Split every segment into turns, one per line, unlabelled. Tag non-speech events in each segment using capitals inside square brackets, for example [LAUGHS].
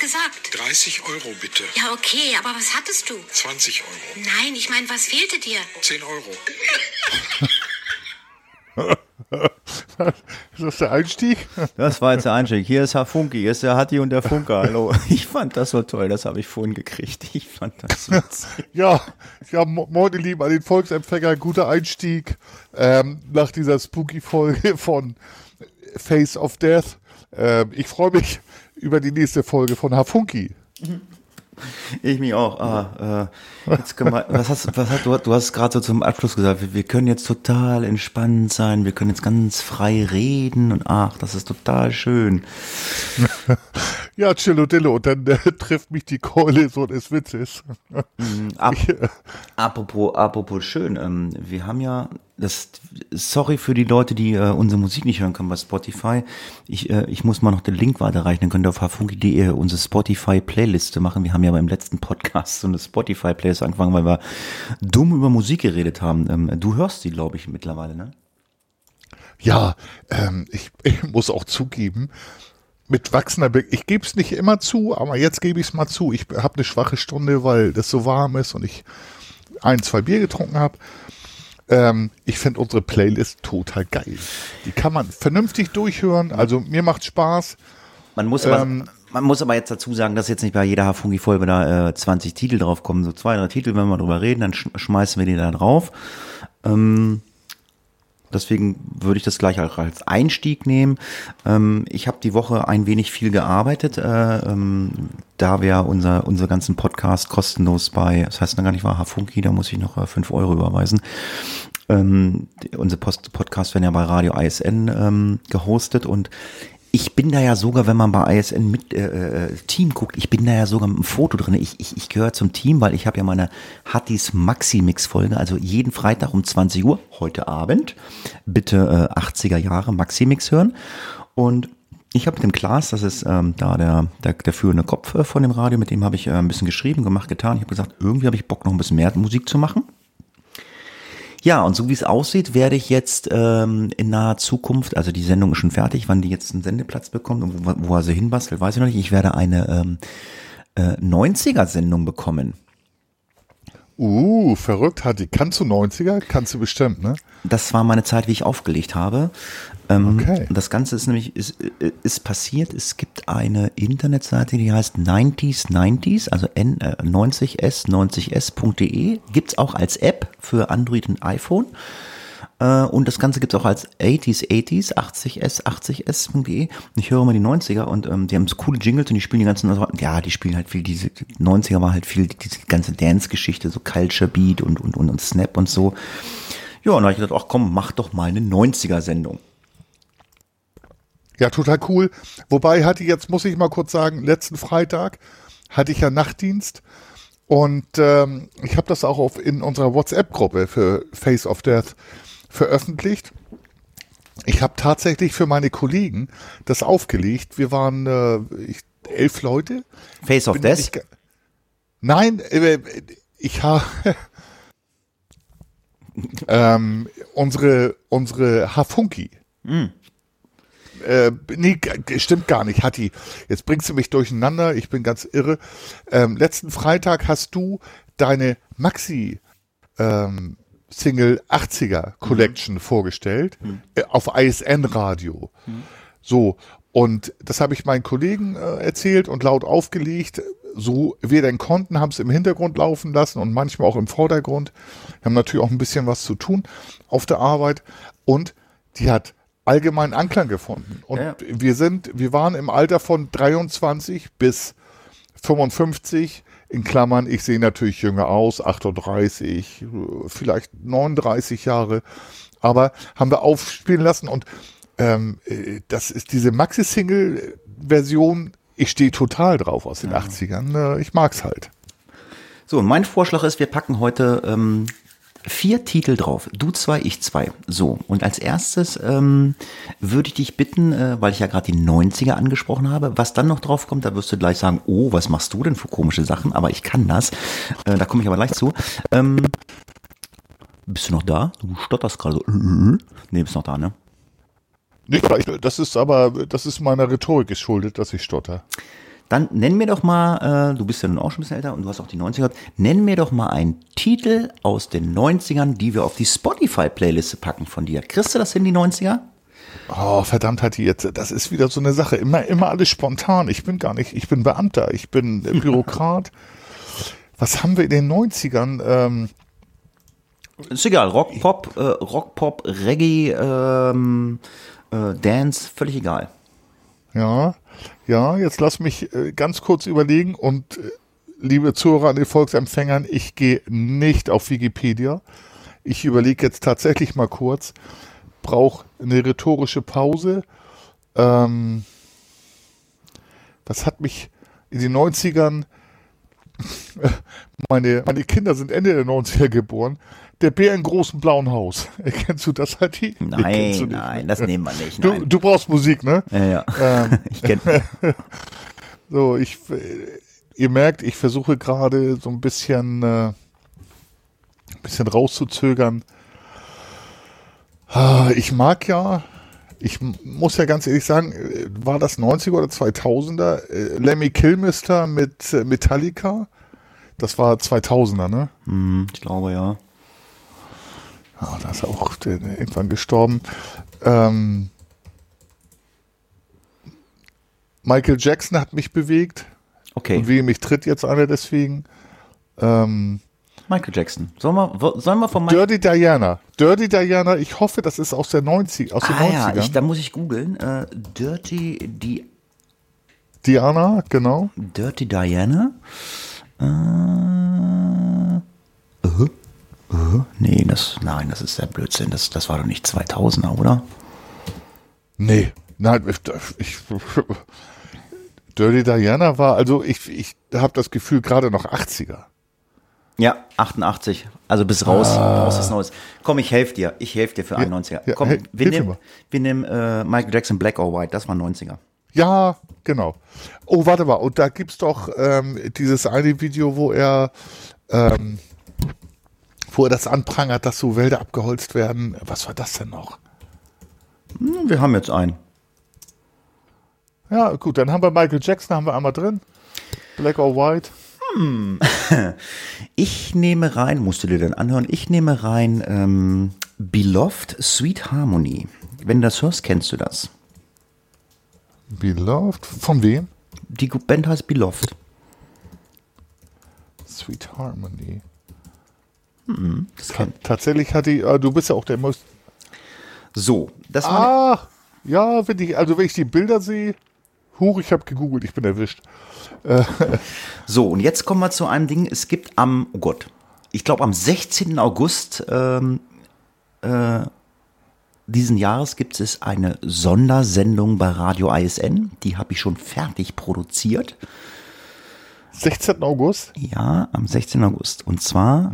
gesagt?
30 Euro bitte.
Ja, okay, aber was hattest du?
20 Euro.
Nein, ich meine, was fehlte dir?
10 Euro. [LAUGHS]
Ist das der Einstieg?
Das war jetzt der Einstieg. Hier ist Herr Funke, hier ist der Hatti und der Funke. Hallo. Ich fand das so toll, das habe ich vorhin gekriegt. Ich fand das witzig.
Ja, ja, mo- moin ihr Lieben an den Volksempfänger, guter Einstieg ähm, nach dieser Spooky-Folge von Face of Death. Ähm, ich freue mich über die nächste Folge von Hafunki.
Ich mich auch. Ah, äh, jetzt können wir, was hast, was hast, du, du hast gerade so zum Abschluss gesagt, wir, wir können jetzt total entspannt sein, wir können jetzt ganz frei reden und ach, das ist total schön. [LAUGHS]
Ja, Chillo Dillo, und dann äh, trifft mich die Keule so des Witzes.
Ap apropos, apropos schön, ähm, wir haben ja das, sorry für die Leute, die äh, unsere Musik nicht hören können bei Spotify. Ich, äh, ich muss mal noch den Link weiterreichen, dann könnt ihr auf hafunki.de unsere Spotify-Playliste machen. Wir haben ja beim letzten Podcast so eine Spotify-Playlist angefangen, weil wir dumm über Musik geredet haben. Ähm, du hörst die, glaube ich, mittlerweile, ne?
Ja, ähm, ich, [LAUGHS] ich muss auch zugeben, mit wachsender Be ich gebe es nicht immer zu, aber jetzt gebe ich es mal zu. Ich habe eine schwache Stunde, weil das so warm ist und ich ein, zwei Bier getrunken habe. Ähm, ich finde unsere Playlist total geil. Die kann man vernünftig durchhören. Also mir macht Spaß.
Man muss aber,
Ähm,
man muss aber jetzt dazu sagen, dass jetzt nicht bei jeder Hafungi-Folge da äh, 20 Titel drauf kommen. So zwei, drei Titel, wenn wir drüber reden, dann sch schmeißen wir die da drauf. Ähm, deswegen würde ich das gleich auch als Einstieg nehmen. Ähm, ich habe die Woche ein wenig viel gearbeitet, äh, ähm, da wir unser, unser ganzen Podcast kostenlos bei, das heißt dann gar nicht war Hafunki, da muss ich noch äh, 5 Euro überweisen. Ähm, unsere Post Podcasts werden ja bei Radio ISN ähm, gehostet und ich bin da ja sogar, wenn man bei ISN mit äh, äh, Team guckt, ich bin da ja sogar mit einem Foto drin. Ich, ich, ich gehöre zum Team, weil ich habe ja meine Hattis Maxi-Mix-Folge, also jeden Freitag um 20 Uhr, heute Abend, bitte äh, 80er Jahre Maxi-Mix hören. Und ich habe mit dem Klaas, das ist ähm, da der, der, der führende Kopf äh, von dem Radio, mit dem habe ich äh, ein bisschen geschrieben, gemacht, getan. Ich habe gesagt, irgendwie habe ich Bock, noch ein bisschen mehr Musik zu machen. Ja, und so wie es aussieht, werde ich jetzt ähm, in naher Zukunft, also die Sendung ist schon fertig, wann die jetzt einen Sendeplatz bekommt und wo, wo er sie hinbastelt, weiß ich noch nicht. Ich werde eine ähm, äh, 90er-Sendung bekommen.
Uh, verrückt, Hatti. Kannst du 90er? Kannst du bestimmt, ne?
Das war meine Zeit, wie ich aufgelegt habe. Ähm,
Okay.
Das Ganze ist nämlich, ist, äh, ist passiert, es gibt eine Internetseite, die heißt 90s90s, also N, äh, 90s, 90s.de. Gibt's auch als App für Android und iPhone. Äh, Und das Ganze gibt's auch als 80s, 80s, 80s, 80s.de. Ich höre immer die 90er und ähm, die haben so coole Jingles und die spielen die ganzen, ja, die spielen halt viel, diese 90er war halt viel, diese ganze Dance-Geschichte, so Culture Beat und, und, und, und Snap und so. Ja, und dann habe ich gedacht, ach komm, mach doch mal eine 90er-Sendung.
Ja, total cool. Wobei hatte ich jetzt, muss ich mal kurz sagen, letzten Freitag hatte ich ja Nachtdienst und ähm, ich habe das auch auf, in unserer WhatsApp-Gruppe für Face of Death veröffentlicht. Ich habe tatsächlich für meine Kollegen das aufgelegt. Wir waren äh, ich, elf Leute.
Face of Death?
nicht ge- Nein, äh, ich habe [LAUGHS] ähm, unsere unsere Hafunki. Äh, nee, stimmt gar nicht, Hatti. Jetzt bringst du mich durcheinander, ich bin ganz irre. Ähm, letzten Freitag hast du deine Maxi ähm, Single 80er Collection vorgestellt äh, auf ISN Radio. So, und das habe ich meinen Kollegen äh, erzählt und laut aufgelegt. So wir denn konnten, haben es im Hintergrund laufen lassen und manchmal auch im Vordergrund. Wir haben natürlich auch ein bisschen was zu tun auf der Arbeit. Und die hat allgemeinen Anklang gefunden. Und
Ja.
wir sind, wir waren im Alter von 23 bis 55, in Klammern, ich sehe natürlich jünger aus, 38, äh, vielleicht 39 Jahre, aber haben wir aufspielen lassen und ähm, äh, das ist diese Maxi-Single-Version, ich stehe total drauf aus den 80ern, äh, ich mag's halt.
So, und mein Vorschlag ist, wir packen heute ähm, vier Titel drauf. Du zwei, ich zwei. So, und als erstes ähm, würde ich dich bitten, äh, weil ich ja gerade die 90er angesprochen habe, was dann noch drauf kommt, da wirst du gleich sagen, oh, was machst du denn für komische Sachen? Aber ich kann das. Äh, da komme ich aber gleich zu. Ähm, bist du noch da? Du stotterst gerade so. [LAUGHS] Nee, bist noch da, ne?
Nicht, das ist aber, das ist meiner Rhetorik geschuldet, dass ich stotter.
Dann nenn mir doch mal, äh, du bist ja nun auch schon ein bisschen älter und du hast auch die 90er, gehabt. nenn mir doch mal einen Titel aus den 90ern, die wir auf die Spotify-Playliste packen von dir. Kriegst du das in die 90er?
Oh, verdammt, hat die jetzt, das ist wieder so eine Sache. Immer, immer alles spontan. Ich bin gar nicht, ich bin Beamter, ich bin äh, [LAUGHS] Bürokrat. Was haben wir in den 90ern? Ähm,
Ist egal, Rock, Pop, äh, Rock, Pop, Reggae, ähm, äh, Dance, völlig egal.
ja, ja, jetzt lass mich äh, ganz kurz überlegen und äh, liebe Zuhörer an den Volksempfängern, ich gehe nicht auf Wikipedia. Ich überlege jetzt tatsächlich mal kurz, brauche eine rhetorische Pause. Ähm, was hat mich in den 90ern, [LAUGHS] meine, meine Kinder sind Ende der 90er geboren, der Bär im großen blauen Haus. [LAUGHS] Kennst du das, Hatti? Du
Nein,
nicht.
nein, das nehmen wir nicht.
Du,
Nein.
du brauchst Musik, ne?
Ja, ja.
Ähm, [LAUGHS]
ich kenn, [LAUGHS]
so, ich, äh, ihr merkt, ich versuche gerade so ein bisschen, äh, ein bisschen rauszuzögern. Ah, Ich mag ja, ich muss ja ganz ehrlich sagen, äh, war das 90er oder 2000er? Äh, Lemmy Kilmister mit Metallica? Das war 2000er, ne?
Hm, ich glaube, ja.
Ah, da ist er auch äh, irgendwann gestorben. Ähm, Michael Jackson hat mich bewegt.
Okay,
Und wie mich tritt jetzt einer deswegen. Ähm,
Michael Jackson. Sollen wir, sollen wir von Michael
Dirty Diana. Dirty Diana, ich hoffe, das ist aus der 90, aus den
Ah ja,
90ern.
ich, da muss ich googeln. Äh, Dirty, Di
Diana, genau.
Dirty Diana. Äh, uh, nee, das, nein, das ist der Blödsinn. Das, das war doch nicht 2000er, oder?
Nee, nein, ich, ich Dirty Diana war, also ich, ich habe das Gefühl, gerade noch 80er.
Ja, 88. Also bis raus, raus ist Neues. Komm, ich helfe dir. Ich helfe dir für 91er.
Ah. ja,
Komm,
hel-
wir nehmen, wir nehmen äh, Michael Jackson Black or White. Das war 90er.
Ja, genau. Oh, warte mal, und da gibt's doch ähm, dieses eine Video, wo er, ähm, wo er das anprangert, dass so Wälder abgeholzt werden. Was war das denn noch?
Hm, Wir haben jetzt einen.
Ja, gut, dann haben wir Michael Jackson, haben wir einmal drin. Black or White. [LAUGHS]
Ich nehme rein, musst du dir dann anhören, ich nehme rein ähm, Beloved Sweet Harmony. Wenn du das hörst, kennst du das.
Beloved. Von wem?
Die Band heißt Beloved.
Sweet Harmony.
Kennt.
Tatsächlich hat die, äh, du bist ja auch der most.
So, das war
Ah, ja, wenn ich, also wenn ich die Bilder sehe, huch, ich habe gegoogelt, ich bin erwischt.
So, und jetzt kommen wir zu einem Ding. Es gibt am, oh Gott, ich glaube am 16. August ähm, äh, diesen Jahres gibt es eine Sondersendung bei Radio ISN. Die habe ich schon fertig produziert.
16. August.
Ja, am 16. August. Und zwar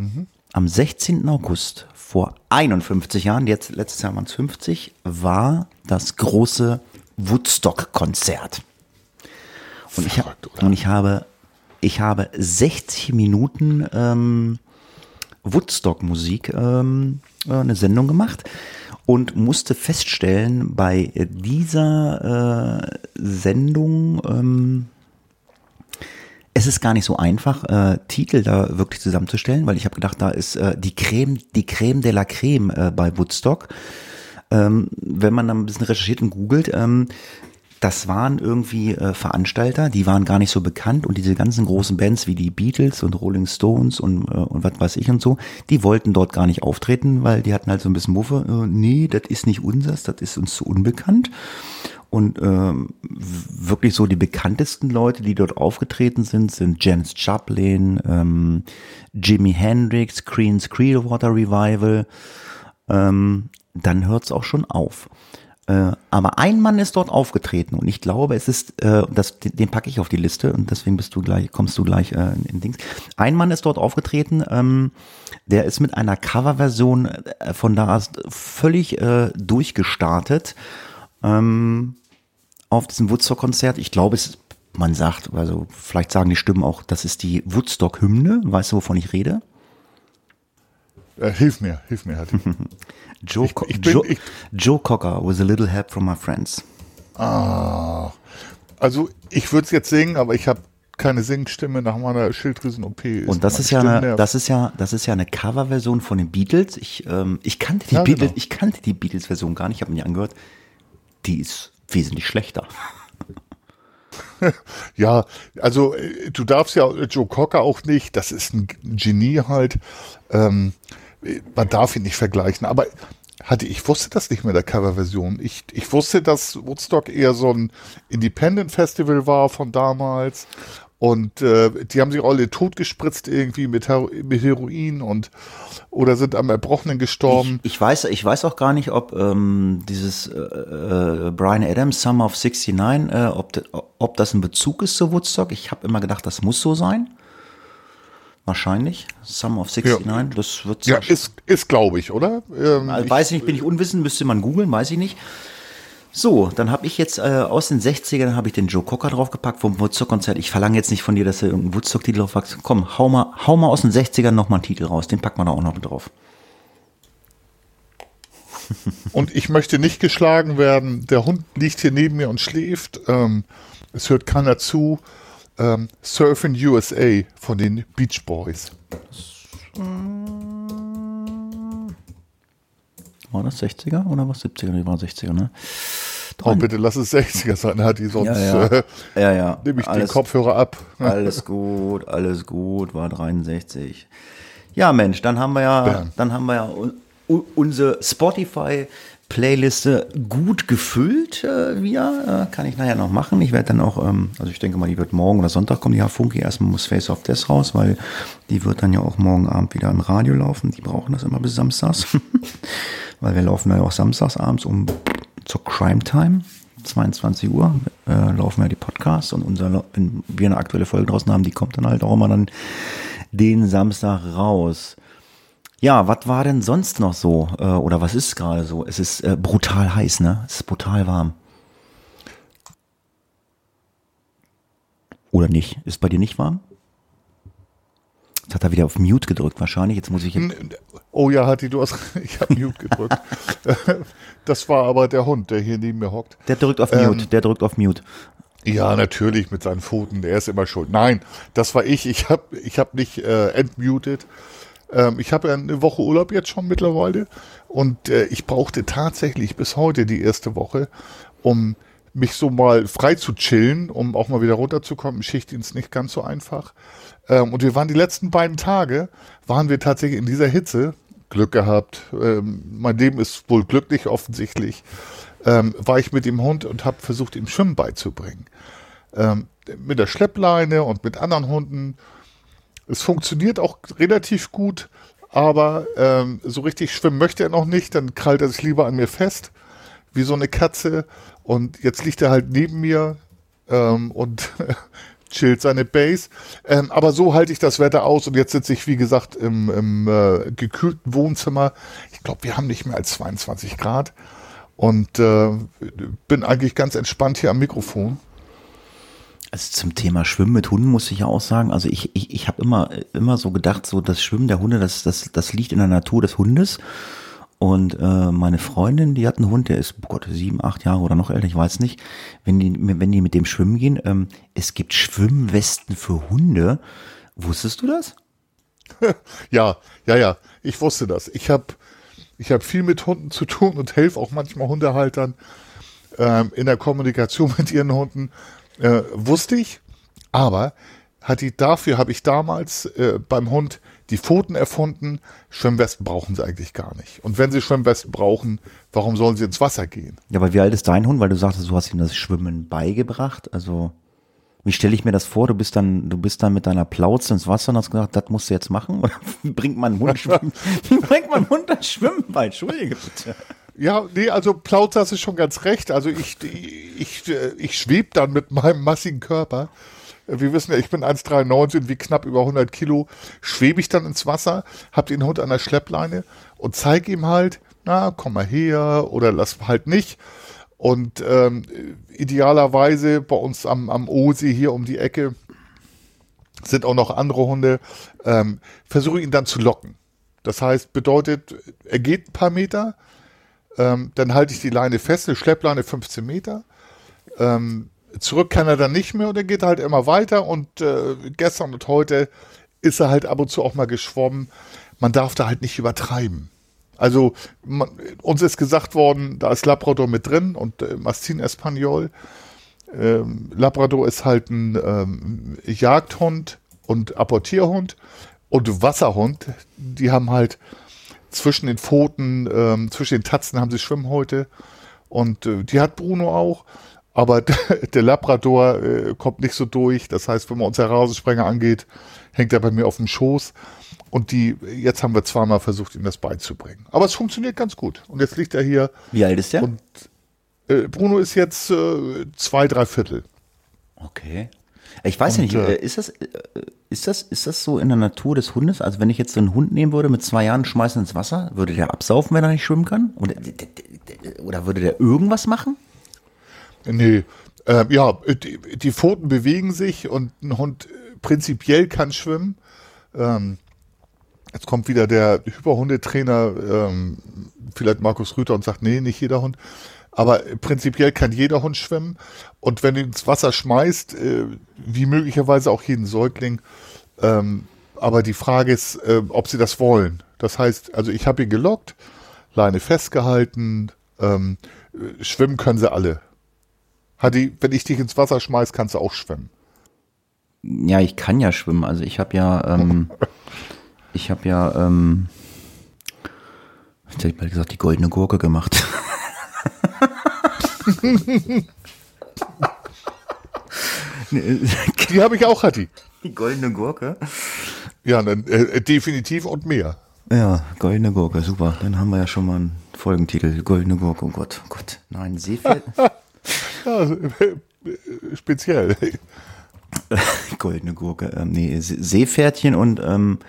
am 16. August vor 51 Jahren, jetzt letztes Jahr waren es 50, war das große Woodstock-Konzert. Und ich,
Verrückt,
und ich habe, ich habe 60 Minuten ähm, Woodstock-Musik ähm, äh, eine Sendung gemacht und musste feststellen, bei dieser äh, Sendung ähm, es ist gar nicht so einfach, äh, Titel da wirklich zusammenzustellen, weil ich habe gedacht, da ist äh, die Creme, die Creme de la Creme äh, bei Woodstock. Ähm, wenn man dann ein bisschen recherchiert und googelt, ähm, das waren irgendwie äh, Veranstalter, die waren gar nicht so bekannt und diese ganzen großen Bands wie die Beatles und Rolling Stones und, äh, und was weiß ich und so, die wollten dort gar nicht auftreten, weil die hatten halt so ein bisschen Muffe, äh, nee, das ist nicht unseres, das ist uns zu unbekannt. Und ähm, wirklich so die bekanntesten Leute, die dort aufgetreten sind, sind Janis Joplin, ähm, Jimi Hendrix, Creedence Clearwater Revival. Ähm, dann hört es auch schon auf. Äh, aber ein Mann ist dort aufgetreten und ich glaube, es ist, äh, das, den, den packe ich auf die Liste und deswegen bist du gleich, kommst du gleich äh, in, in Dings. Ein Mann ist dort aufgetreten, ähm, der ist mit einer Coverversion äh, von da völlig äh, durchgestartet ähm, auf diesem Woodstock-Konzert. Ich glaube, es, man sagt, also vielleicht sagen die Stimmen auch, das ist die Woodstock-Hymne. Weißt du, wovon ich rede?
Äh, hilf mir, hilf mir halt. [LAUGHS]
Joe, Co
ich bin-
Joe,
ich-
Joe Cocker with a little help from my friends.
ah, Also ich würde es jetzt singen, aber ich habe keine Singstimme nach meiner Schilddrüsen-OP.
Und das ist ja eine, das ist ja, das ist ja eine Coverversion von den Beatles. Ich, ähm, ich kannte die
Ja,
Beatles,
genau.
ich kannte die Beatles-Version gar nicht, ich habe mir die angehört. Die ist wesentlich schlechter. [LAUGHS]
Ja, also äh, du darfst ja Joe Cocker auch nicht, das ist ein Genie halt. Ähm, man darf ihn nicht vergleichen, aber hatte ich wusste das nicht mehr der Coverversion. Ich, ich wusste, dass Woodstock eher so ein Independent Festival war von damals und äh, die haben sich alle totgespritzt irgendwie mit, Hero mit Heroin und oder sind am Erbrochenen gestorben.
Ich weiß, ich weiß auch gar nicht, ob ähm, dieses äh, äh, Brian Adams Summer of 69, äh, ob, ob das ein Bezug ist zu Woodstock. Ich habe immer gedacht, das muss so sein. Wahrscheinlich. Summer of 69, das wird
ja, ist, ist glaube ich, oder? Ähm,
Also,
ich-
weiß ich nicht, bin ich unwissend, müsste man googeln, weiß ich nicht. So, dann habe ich jetzt äh, aus den 60ern habe ich den Joe Cocker draufgepackt vom Woodstock-Konzert. Ich verlange jetzt nicht von dir, dass du irgendeinen Woodstock-Titel draufpackst. Komm, hau mal, hau mal aus den 60ern nochmal einen Titel raus. Den packen wir da auch noch mit drauf. [LAUGHS]
Und ich möchte nicht geschlagen werden. Der Hund liegt hier neben mir und schläft. Ähm, es hört keiner zu. Ähm, Surfing USA von den Beach Boys.
War das 60er oder was 70er? Nee, war 60er, ne?
Oh, bitte lass es 60er sein, hat die sonst
Ja, ja.
Äh,
Ja, ja.
nehme ich den
Alles-
Kopfhörer ab.
Alles gut, alles gut, war 63. Ja, Mensch, dann haben wir ja,
Ja.
dann haben wir ja u- u- Spotify-Playliste gut gefüllt äh, wieder. Äh, kann ich nachher noch machen. Ich werde dann auch, ähm, also ich denke mal, die wird morgen oder Sonntag kommen, die Funky. Erstmal muss Face of Death raus, weil die wird dann ja auch morgen Abend wieder im Radio laufen. Die brauchen das immer bis samstags. [LAUGHS] weil wir laufen ja auch samstags abends um zur Crime Time. 22 Uhr äh, laufen ja die Podcasts und unser, wenn wir eine aktuelle Folge draußen haben, die kommt dann halt auch immer dann den Samstag raus. Ja, was war denn sonst noch so? Äh, oder was ist gerade so? Es ist äh, brutal heiß, ne? Es ist brutal warm. Oder nicht? Ist bei dir nicht warm? Jetzt hat er wieder auf Mute gedrückt wahrscheinlich. Jetzt muss ich jetzt,
Oh ja, Hatti, du hast, [LAUGHS] ich habe Mute gedrückt. [LAUGHS] das war aber der Hund, der hier neben mir hockt.
Der drückt auf
Ähm,
Mute, der drückt auf Mute.
Ja, natürlich mit seinen Pfoten, der ist immer schuld. Nein, das war ich. Ich habe ich hab nicht äh, entmutet. Ähm, ich habe ja eine Woche Urlaub jetzt schon mittlerweile und äh, ich brauchte tatsächlich bis heute die erste Woche, um mich so mal frei zu chillen, um auch mal wieder runterzukommen. Schichtdienst nicht ganz so einfach. Ähm, und wir waren die letzten beiden Tage, waren wir tatsächlich in dieser Hitze. Glück gehabt. Ähm, mein Leben ist wohl glücklich offensichtlich. Ähm, war ich mit dem Hund und habe versucht, ihm Schwimmen beizubringen. Ähm, mit der Schleppleine und mit anderen Hunden. Es funktioniert auch relativ gut, aber ähm, so richtig schwimmen möchte er noch nicht. Dann krallt er sich lieber an mir fest, wie so eine Katze. Und jetzt liegt er halt neben mir ähm, und [LAUGHS] chillt seine Base. Ähm, aber so halte ich das Wetter aus und jetzt sitze ich, wie gesagt, im, im äh, gekühlten Wohnzimmer. Ich glaube, wir haben nicht mehr als 22 Grad und äh, bin eigentlich ganz entspannt hier am Mikrofon.
Also zum Thema Schwimmen mit Hunden muss ich ja auch sagen, also ich, ich, ich habe immer, immer so gedacht, so das Schwimmen der Hunde, das, das, das liegt in der Natur des Hundes. Und äh, meine Freundin, die hat einen Hund, der ist, oh Gott, sieben, acht Jahre oder noch älter, ich weiß nicht. Wenn die, wenn die mit dem schwimmen gehen, ähm, es gibt Schwimmwesten für Hunde. Wusstest du das? [LAUGHS]
Ja, ja, ja, ich wusste das. Ich habe ich hab viel mit Hunden zu tun und helfe auch manchmal Hundehaltern ähm, in der Kommunikation [LAUGHS] mit ihren Hunden. Äh, wusste ich, aber hat die, dafür habe ich damals äh, beim Hund die Pfoten erfunden. Schwimmwesten brauchen sie eigentlich gar nicht. Und wenn sie Schwimmwesten brauchen, warum sollen sie ins Wasser gehen?
Ja, aber wie alt ist dein Hund? Weil du sagtest, du hast ihm das Schwimmen beigebracht. Also, wie stelle ich mir das vor? Du bist dann, du bist dann mit deiner Plauze ins Wasser und hast gesagt, das musst du jetzt machen? [LAUGHS] Oder wie bringt man Hund [LAUGHS] schwimmen? Wie bringt man Hund das Schwimmen bei? Entschuldige bitte.
Ja, nee, also Plautz du schon ganz recht. Also ich, ich, ich schwebe dann mit meinem massigen Körper. Wir wissen ja, ich bin 1,93 wie knapp über 100 Kilo. Schwebe ich dann ins Wasser, hab den Hund an der Schleppleine und zeige ihm halt, na, komm mal her oder lass halt nicht. Und ähm, idealerweise bei uns am, am Osee hier um die Ecke sind auch noch andere Hunde. Ähm, versuche ihn dann zu locken. Das heißt, bedeutet, er geht ein paar Meter, ähm, dann halte ich die Leine fest, eine Schleppleine 15 Meter, ähm, zurück kann er dann nicht mehr und er geht halt immer weiter und äh, gestern und heute ist er halt ab und zu auch mal geschwommen. Man darf da halt nicht übertreiben. Also man, uns ist gesagt worden, da ist Labrador mit drin und äh, Mastin Espanol. Ähm, Labrador ist halt ein ähm, Jagdhund und Apportierhund und Wasserhund. Die haben halt zwischen den Pfoten, ähm, zwischen den Tatzen haben sie Schwimmhäute und äh, die hat Bruno auch. Aber [LAUGHS] der Labrador äh, kommt nicht so durch. Das heißt, wenn man uns Rasensprenger angeht, hängt er bei mir auf dem Schoß. Und die, jetzt haben wir zweimal versucht, ihm das beizubringen. Aber es funktioniert ganz gut. Und jetzt liegt er hier.
Wie alt ist der?
Und äh, Bruno ist jetzt äh, zwei, drei Viertel.
Okay. Ich weiß ja
Und,
nicht,
äh,
äh, ist das, ist das, ist das so in der Natur des Hundes? Also wenn ich jetzt so einen Hund nehmen würde mit zwei Jahren, schmeißen ins Wasser, würde der absaufen, wenn er nicht schwimmen kann? Oder, oder würde der irgendwas machen?
Nee, äh, ja, die, die Pfoten bewegen sich und ein Hund äh, prinzipiell kann schwimmen. Ähm, jetzt kommt wieder der Hyperhundetrainer, ähm, vielleicht Markus Rüther und sagt, nee, nicht jeder Hund. Aber prinzipiell kann jeder Hund schwimmen. Und wenn du ins Wasser schmeißt, äh, wie möglicherweise auch jeden Säugling, ähm, aber die Frage ist, äh, ob sie das wollen. Das heißt, also ich habe ihn gelockt, Leine festgehalten, ähm, äh, schwimmen können sie alle. Hadi, wenn ich dich ins Wasser schmeiß, kannst du auch schwimmen.
Ja, ich kann ja schwimmen. Also ich habe ja, ähm, [LAUGHS] ich habe ja, ähm, jetzt hätte ich mal gesagt, die goldene Gurke gemacht. [LAUGHS] [LAUGHS]
Die habe ich auch, Hadi.
Die goldene Gurke?
Ja, dann, äh, definitiv und mehr.
Ja, goldene Gurke, super. Dann haben wir ja schon mal einen Folgentitel. Goldene Gurke, oh Gott, oh Gott. Nein, Seepferd. [LAUGHS]
Ja, äh, speziell. [LAUGHS]
goldene Gurke. Ähm, nee, Se- Seepferdchen und ähm,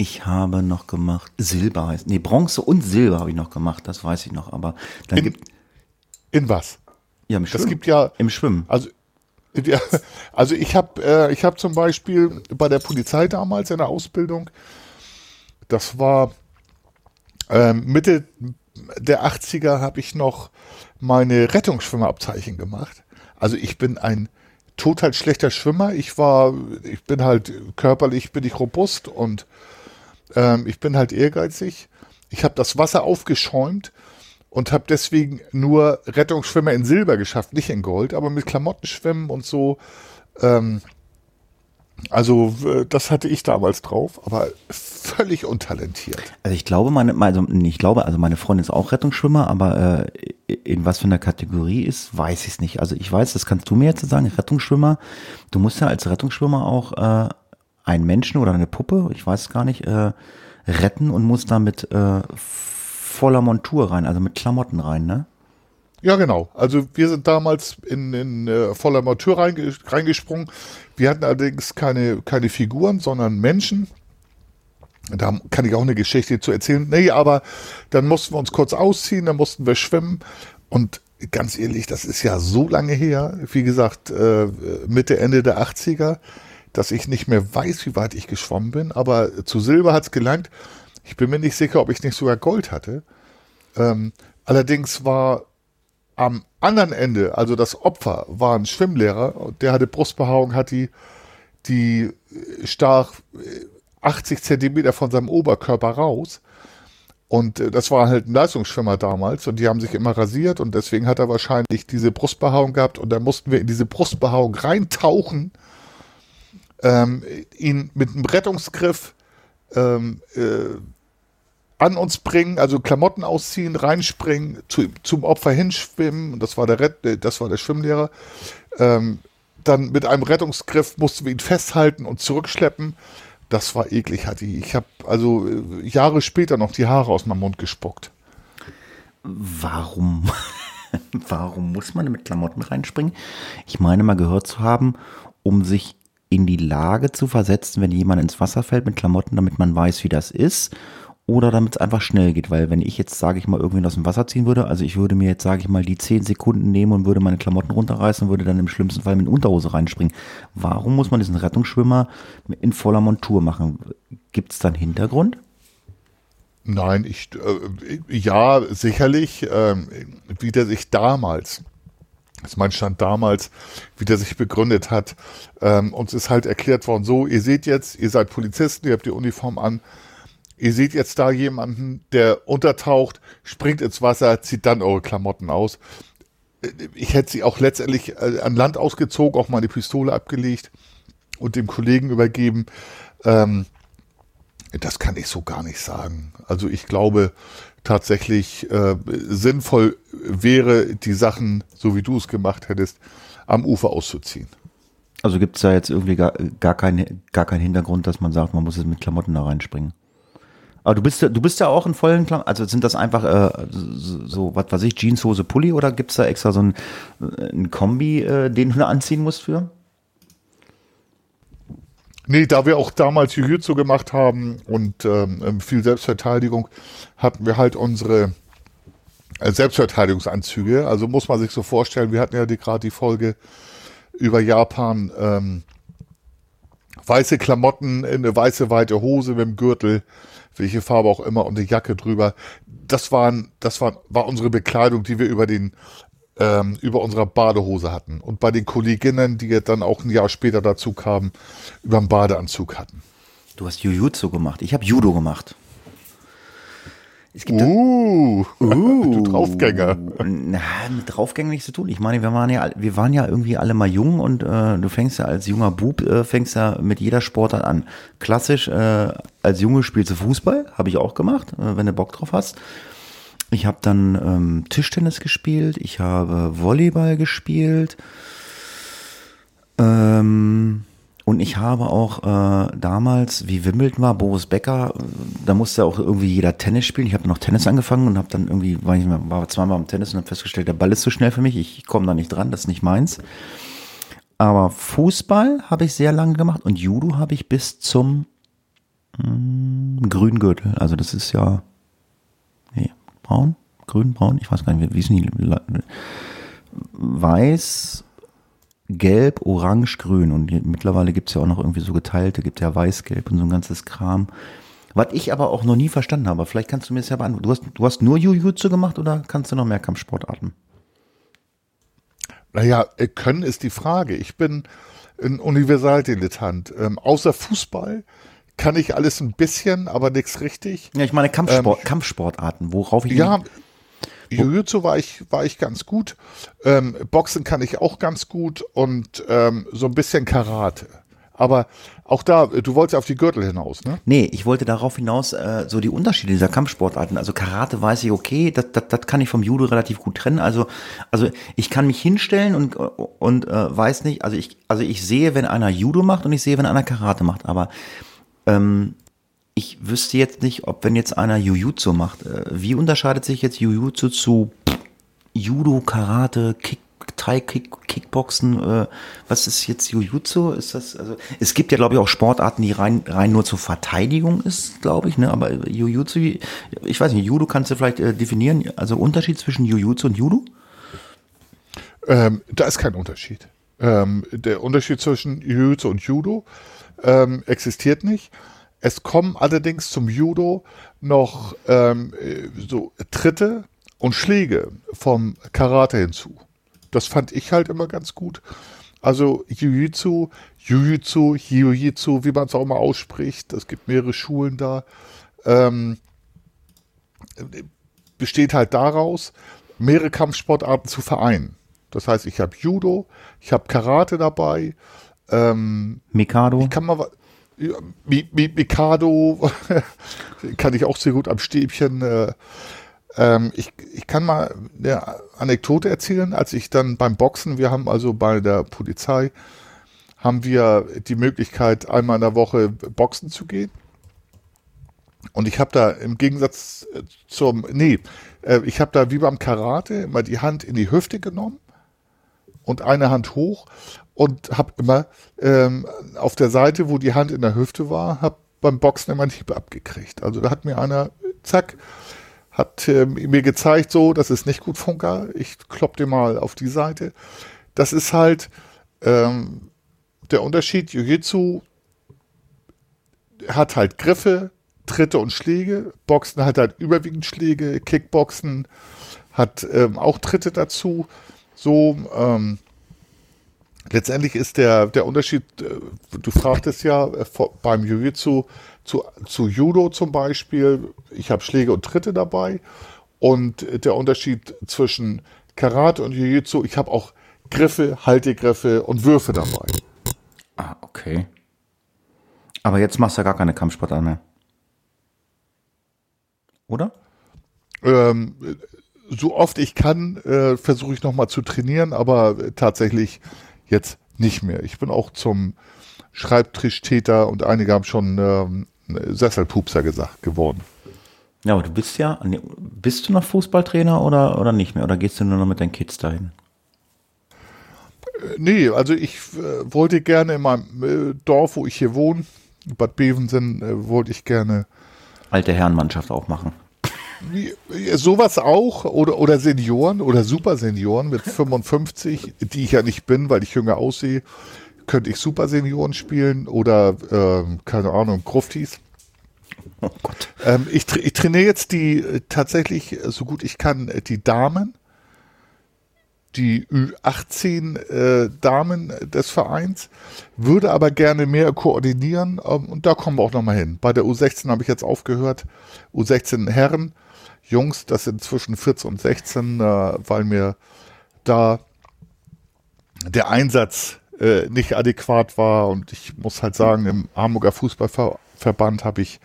ich habe noch gemacht, Silber heißt, nee, Bronze und Silber habe ich noch gemacht, das weiß ich noch, aber dann
In-
gibt,
In was?
ja, im
Das
Schwimmen.
gibt ja,
Im Schwimmen.
also, ja, also ich habe äh, ich hab zum Beispiel bei der Polizei damals in der Ausbildung, das war ähm, Mitte der 80er, habe ich noch meine Rettungsschwimmerabzeichen gemacht. Also ich bin ein total schlechter Schwimmer. Ich war, ich bin halt körperlich, bin ich robust und ähm, ich bin halt ehrgeizig. Ich habe das Wasser aufgeschäumt und habe deswegen nur Rettungsschwimmer in Silber geschafft, nicht in Gold, aber mit Klamotten schwimmen und so. Ähm, also das hatte ich damals drauf, aber völlig untalentiert.
Also ich glaube, meine, also ich glaube, also meine Freundin ist auch Rettungsschwimmer, aber äh, in was für einer Kategorie ist, weiß ich es nicht. Also ich weiß, das kannst du mir jetzt sagen, Rettungsschwimmer. Du musst ja als Rettungsschwimmer auch äh, einen Menschen oder eine Puppe, ich weiß es gar nicht, äh, retten und musst da mit äh, voller Montur rein, also mit Klamotten rein, ne?
Ja, genau. Also wir sind damals in, in äh, voller Montur reinge reingesprungen. Wir hatten allerdings keine, keine Figuren, sondern Menschen. Da kann ich auch eine Geschichte zu erzählen. Nee, aber dann mussten wir uns kurz ausziehen, dann mussten wir schwimmen. Und ganz ehrlich, das ist ja so lange her, wie gesagt, äh, Mitte, Ende der 80er, dass ich nicht mehr weiß, wie weit ich geschwommen bin. Aber zu Silber hat's gelangt. Ich bin mir nicht sicher, ob ich nicht sogar Gold hatte. Ähm, allerdings war am anderen Ende, also das Opfer, war ein Schwimmlehrer der hatte Brustbehaarung, hat die, die äh, stach äh, 80 Zentimeter von seinem Oberkörper raus. Und äh, das war halt ein Leistungsschwimmer damals und die haben sich immer rasiert und deswegen hat er wahrscheinlich diese Brustbehaarung gehabt und dann mussten wir in diese Brustbehaarung reintauchen, ähm, ihn mit einem Rettungsgriff ähm, äh, an uns bringen, also Klamotten ausziehen, reinspringen, zu, zum Opfer hinschwimmen, das war der Rett, äh, das war der Schwimmlehrer. Ähm, dann mit einem Rettungsgriff mussten wir ihn festhalten und zurückschleppen. Das war eklig, hatte ich. Ich habe also äh, Jahre später noch die Haare aus meinem Mund gespuckt.
Warum? [LAUGHS] Warum muss man mit Klamotten reinspringen? Ich meine mal gehört zu haben, um sich in die Lage zu versetzen, wenn jemand ins Wasser fällt mit Klamotten, damit man weiß, wie das ist. Oder damit es einfach schnell geht, weil wenn ich jetzt, sage ich mal, irgendwen aus dem Wasser ziehen würde, also ich würde mir jetzt, sage ich mal, die 10 Sekunden nehmen und würde meine Klamotten runterreißen und würde dann im schlimmsten Fall mit Unterhose reinspringen. Warum muss man diesen Rettungsschwimmer in voller Montur machen? Gibt es da einen Hintergrund?
Nein, ich, äh, ja, sicherlich, ähm, wie der sich damals Das ist mein Stand damals, wie der sich begründet hat. Ähm, uns ist halt erklärt worden, so, ihr seht jetzt, ihr seid Polizisten, ihr habt die Uniform an, ihr seht jetzt da jemanden, der untertaucht, springt ins Wasser, zieht dann eure Klamotten aus. Ich hätte sie auch letztendlich äh, an Land ausgezogen, auch meine Pistole abgelegt und dem Kollegen übergeben. Ähm, das kann ich so gar nicht sagen. Also ich glaube tatsächlich äh, sinnvoll wäre, die Sachen, so wie du es gemacht hättest, am Ufer auszuziehen.
Also gibt es da jetzt irgendwie gar, gar, keinen, gar keinen Hintergrund, dass man sagt, man muss jetzt mit Klamotten da reinspringen? Aber du bist, du bist ja auch in vollen Klamotten, also sind das einfach äh, so, was weiß ich, Jeans, Hose, Pulli oder gibt es da extra so ein, ein Kombi, äh, den du da anziehen musst für?
Nee, da wir auch damals Jiu-Jitsu gemacht haben und ähm, viel Selbstverteidigung, hatten wir halt unsere äh, Selbstverteidigungsanzüge. Also muss man sich so vorstellen, wir hatten ja gerade die Folge über Japan. Ähm, weiße Klamotten, eine weiße weite Hose mit dem Gürtel, welche Farbe auch immer und eine Jacke drüber. Das waren, das war, war unsere Bekleidung, die wir über den ähm, über unserer Badehose hatten. Und bei den Kolleginnen, die dann auch ein Jahr später dazu kamen, über einen Badeanzug hatten.
Du hast Jujutsu gemacht. Ich habe Judo gemacht.
Es gibt uh, uh, [LAUGHS] du Draufgänger.
Na, mit Draufgänger nichts zu tun. Ich meine, wir waren ja, wir waren ja irgendwie alle mal jung und äh, du fängst ja als junger Bub, äh, fängst ja mit jeder Sportart an. Klassisch, äh, als Junge spielst du Fußball, habe ich auch gemacht, äh, wenn du Bock drauf hast. Ich habe dann ähm, Tischtennis gespielt, ich habe Volleyball gespielt ähm, und ich habe auch äh, damals, wie Wimbledon war, Boris Becker, da musste auch irgendwie jeder Tennis spielen. Ich habe noch Tennis angefangen und habe dann irgendwie, war, ich, war zweimal am Tennis und habe festgestellt, der Ball ist zu schnell für mich, ich komme da nicht dran, das ist nicht meins. Aber Fußball habe ich sehr lange gemacht und Judo habe ich bis zum hm, grünen Gürtel. Also das ist ja braun, grün, braun, ich weiß gar nicht, wie ist die? Weiß, gelb, orange, grün. Und mittlerweile gibt es ja auch noch irgendwie so geteilte, gibt ja weiß, gelb und so ein ganzes Kram. Was ich aber auch noch nie verstanden habe, vielleicht kannst du mir das ja beantworten. Du hast, du hast nur Jiu-Jitsu gemacht oder kannst du noch mehr Kampfsportarten?
Naja, äh, können ist die Frage. Ich bin ein Universaldilettant. Ähm, außer Fußball kann ich alles ein bisschen, aber nichts richtig.
Ja, ich meine Kampfsport, ähm, Kampfsportarten, worauf ich.
Ja, Jiu-Jitsu war ich, war ich ganz gut. Ähm, Boxen kann ich auch ganz gut und ähm, so ein bisschen Karate. Aber auch da, du wolltest auf die Gürtel hinaus, ne?
Nee, ich wollte darauf hinaus, äh, so die Unterschiede dieser Kampfsportarten. Also Karate weiß ich, okay, das, das, das kann ich vom Judo relativ gut trennen. Also, also ich kann mich hinstellen und, und äh, weiß nicht, also ich, also ich sehe, wenn einer Judo macht und ich sehe, wenn einer Karate macht. Aber ähm, ich wüsste jetzt nicht, ob wenn jetzt einer Jujutsu macht, äh, wie unterscheidet sich jetzt Jujutsu zu Judo, Karate, Kick, Thai, Kick, Kickboxen? Äh, was ist jetzt Jujutsu? Ist das also? Es gibt ja glaube ich auch Sportarten, die rein rein nur zur Verteidigung ist, glaube ich. Ne, aber Jujutsu, ich weiß nicht, Judo kannst du vielleicht äh, definieren. Also Unterschied zwischen Jujutsu und Judo?
Ähm, da ist kein Unterschied. Ähm, der Unterschied zwischen Jujutsu und Judo ähm, existiert nicht. Es kommen allerdings zum Judo noch ähm, so Tritte und Schläge vom Karate hinzu. Das fand ich halt immer ganz gut. Also Jiu-Jitsu, Jiu-Jitsu, Jiu-Jitsu, wie man es auch immer ausspricht, es gibt mehrere Schulen da, ähm, besteht halt daraus, mehrere Kampfsportarten zu vereinen. Das heißt, ich habe Judo, ich habe Karate dabei, ähm,
Mikado.
Ich kann mal ja, Mikado [LAUGHS] kann ich auch sehr gut am Stäbchen. Äh, ähm, ich, ich kann mal eine Anekdote erzählen, als ich dann beim Boxen, wir haben also bei der Polizei, haben wir die Möglichkeit, einmal in der Woche boxen zu gehen. Und ich habe da im Gegensatz äh, zum, nee, äh, ich habe da wie beim Karate immer die Hand in die Hüfte genommen und eine Hand hoch und habe immer ähm, auf der Seite, wo die Hand in der Hüfte war, habe beim Boxen immer einen Hieb abgekriegt. Also da hat mir einer, zack, hat äh, mir gezeigt, so, das ist nicht gut, Funker, ich klopp dir mal auf die Seite. Das ist halt ähm, der Unterschied. Jiu-Jitsu hat halt Griffe, Tritte und Schläge. Boxen hat halt überwiegend Schläge. Kickboxen hat ähm, auch Tritte dazu so, ähm, letztendlich ist der, der Unterschied, äh, du fragtest ja äh, beim Jiu-Jitsu zu, zu Judo zum Beispiel, ich habe Schläge und Tritte dabei und der Unterschied zwischen Karate und Jiu-Jitsu, ich habe auch Griffe, Haltegriffe und Würfe dabei.
Ah, okay. Aber jetzt machst du ja gar keine Kampfsportart mehr. Oder?
Ähm, so oft ich kann, äh, versuche ich nochmal zu trainieren, aber tatsächlich jetzt nicht mehr. Ich bin auch zum Schreibtischtäter und einige haben schon ähm, Sesselpupser gesagt geworden.
Ja, aber du bist ja, bist du noch Fußballtrainer oder, oder nicht mehr? Oder gehst du nur noch mit deinen Kids dahin?
Äh, Nee, also ich äh, wollte gerne in meinem äh, Dorf, wo ich hier wohne, Bad Bevensen, äh, wollte ich gerne
Alte Herrenmannschaft auch machen.
Ja, Sowas auch oder, oder Senioren oder Supersenioren mit [LAUGHS] 55, die ich ja nicht bin, weil ich jünger aussehe, könnte ich Supersenioren spielen oder ähm, keine Ahnung, Gruftis.
Oh Gott.
Ähm, ich, tra ich trainiere jetzt die äh, tatsächlich, äh, so gut ich kann, äh, die Damen, die Ü18 äh, Damen des Vereins, würde aber gerne mehr koordinieren ähm, und da kommen wir auch nochmal hin. Bei der U16 habe ich jetzt aufgehört, U16 Herren, Jungs, das sind zwischen 14 und 16, äh, weil mir da der Einsatz äh, nicht adäquat war und ich muss halt sagen, im Hamburger Fußballverband habe ich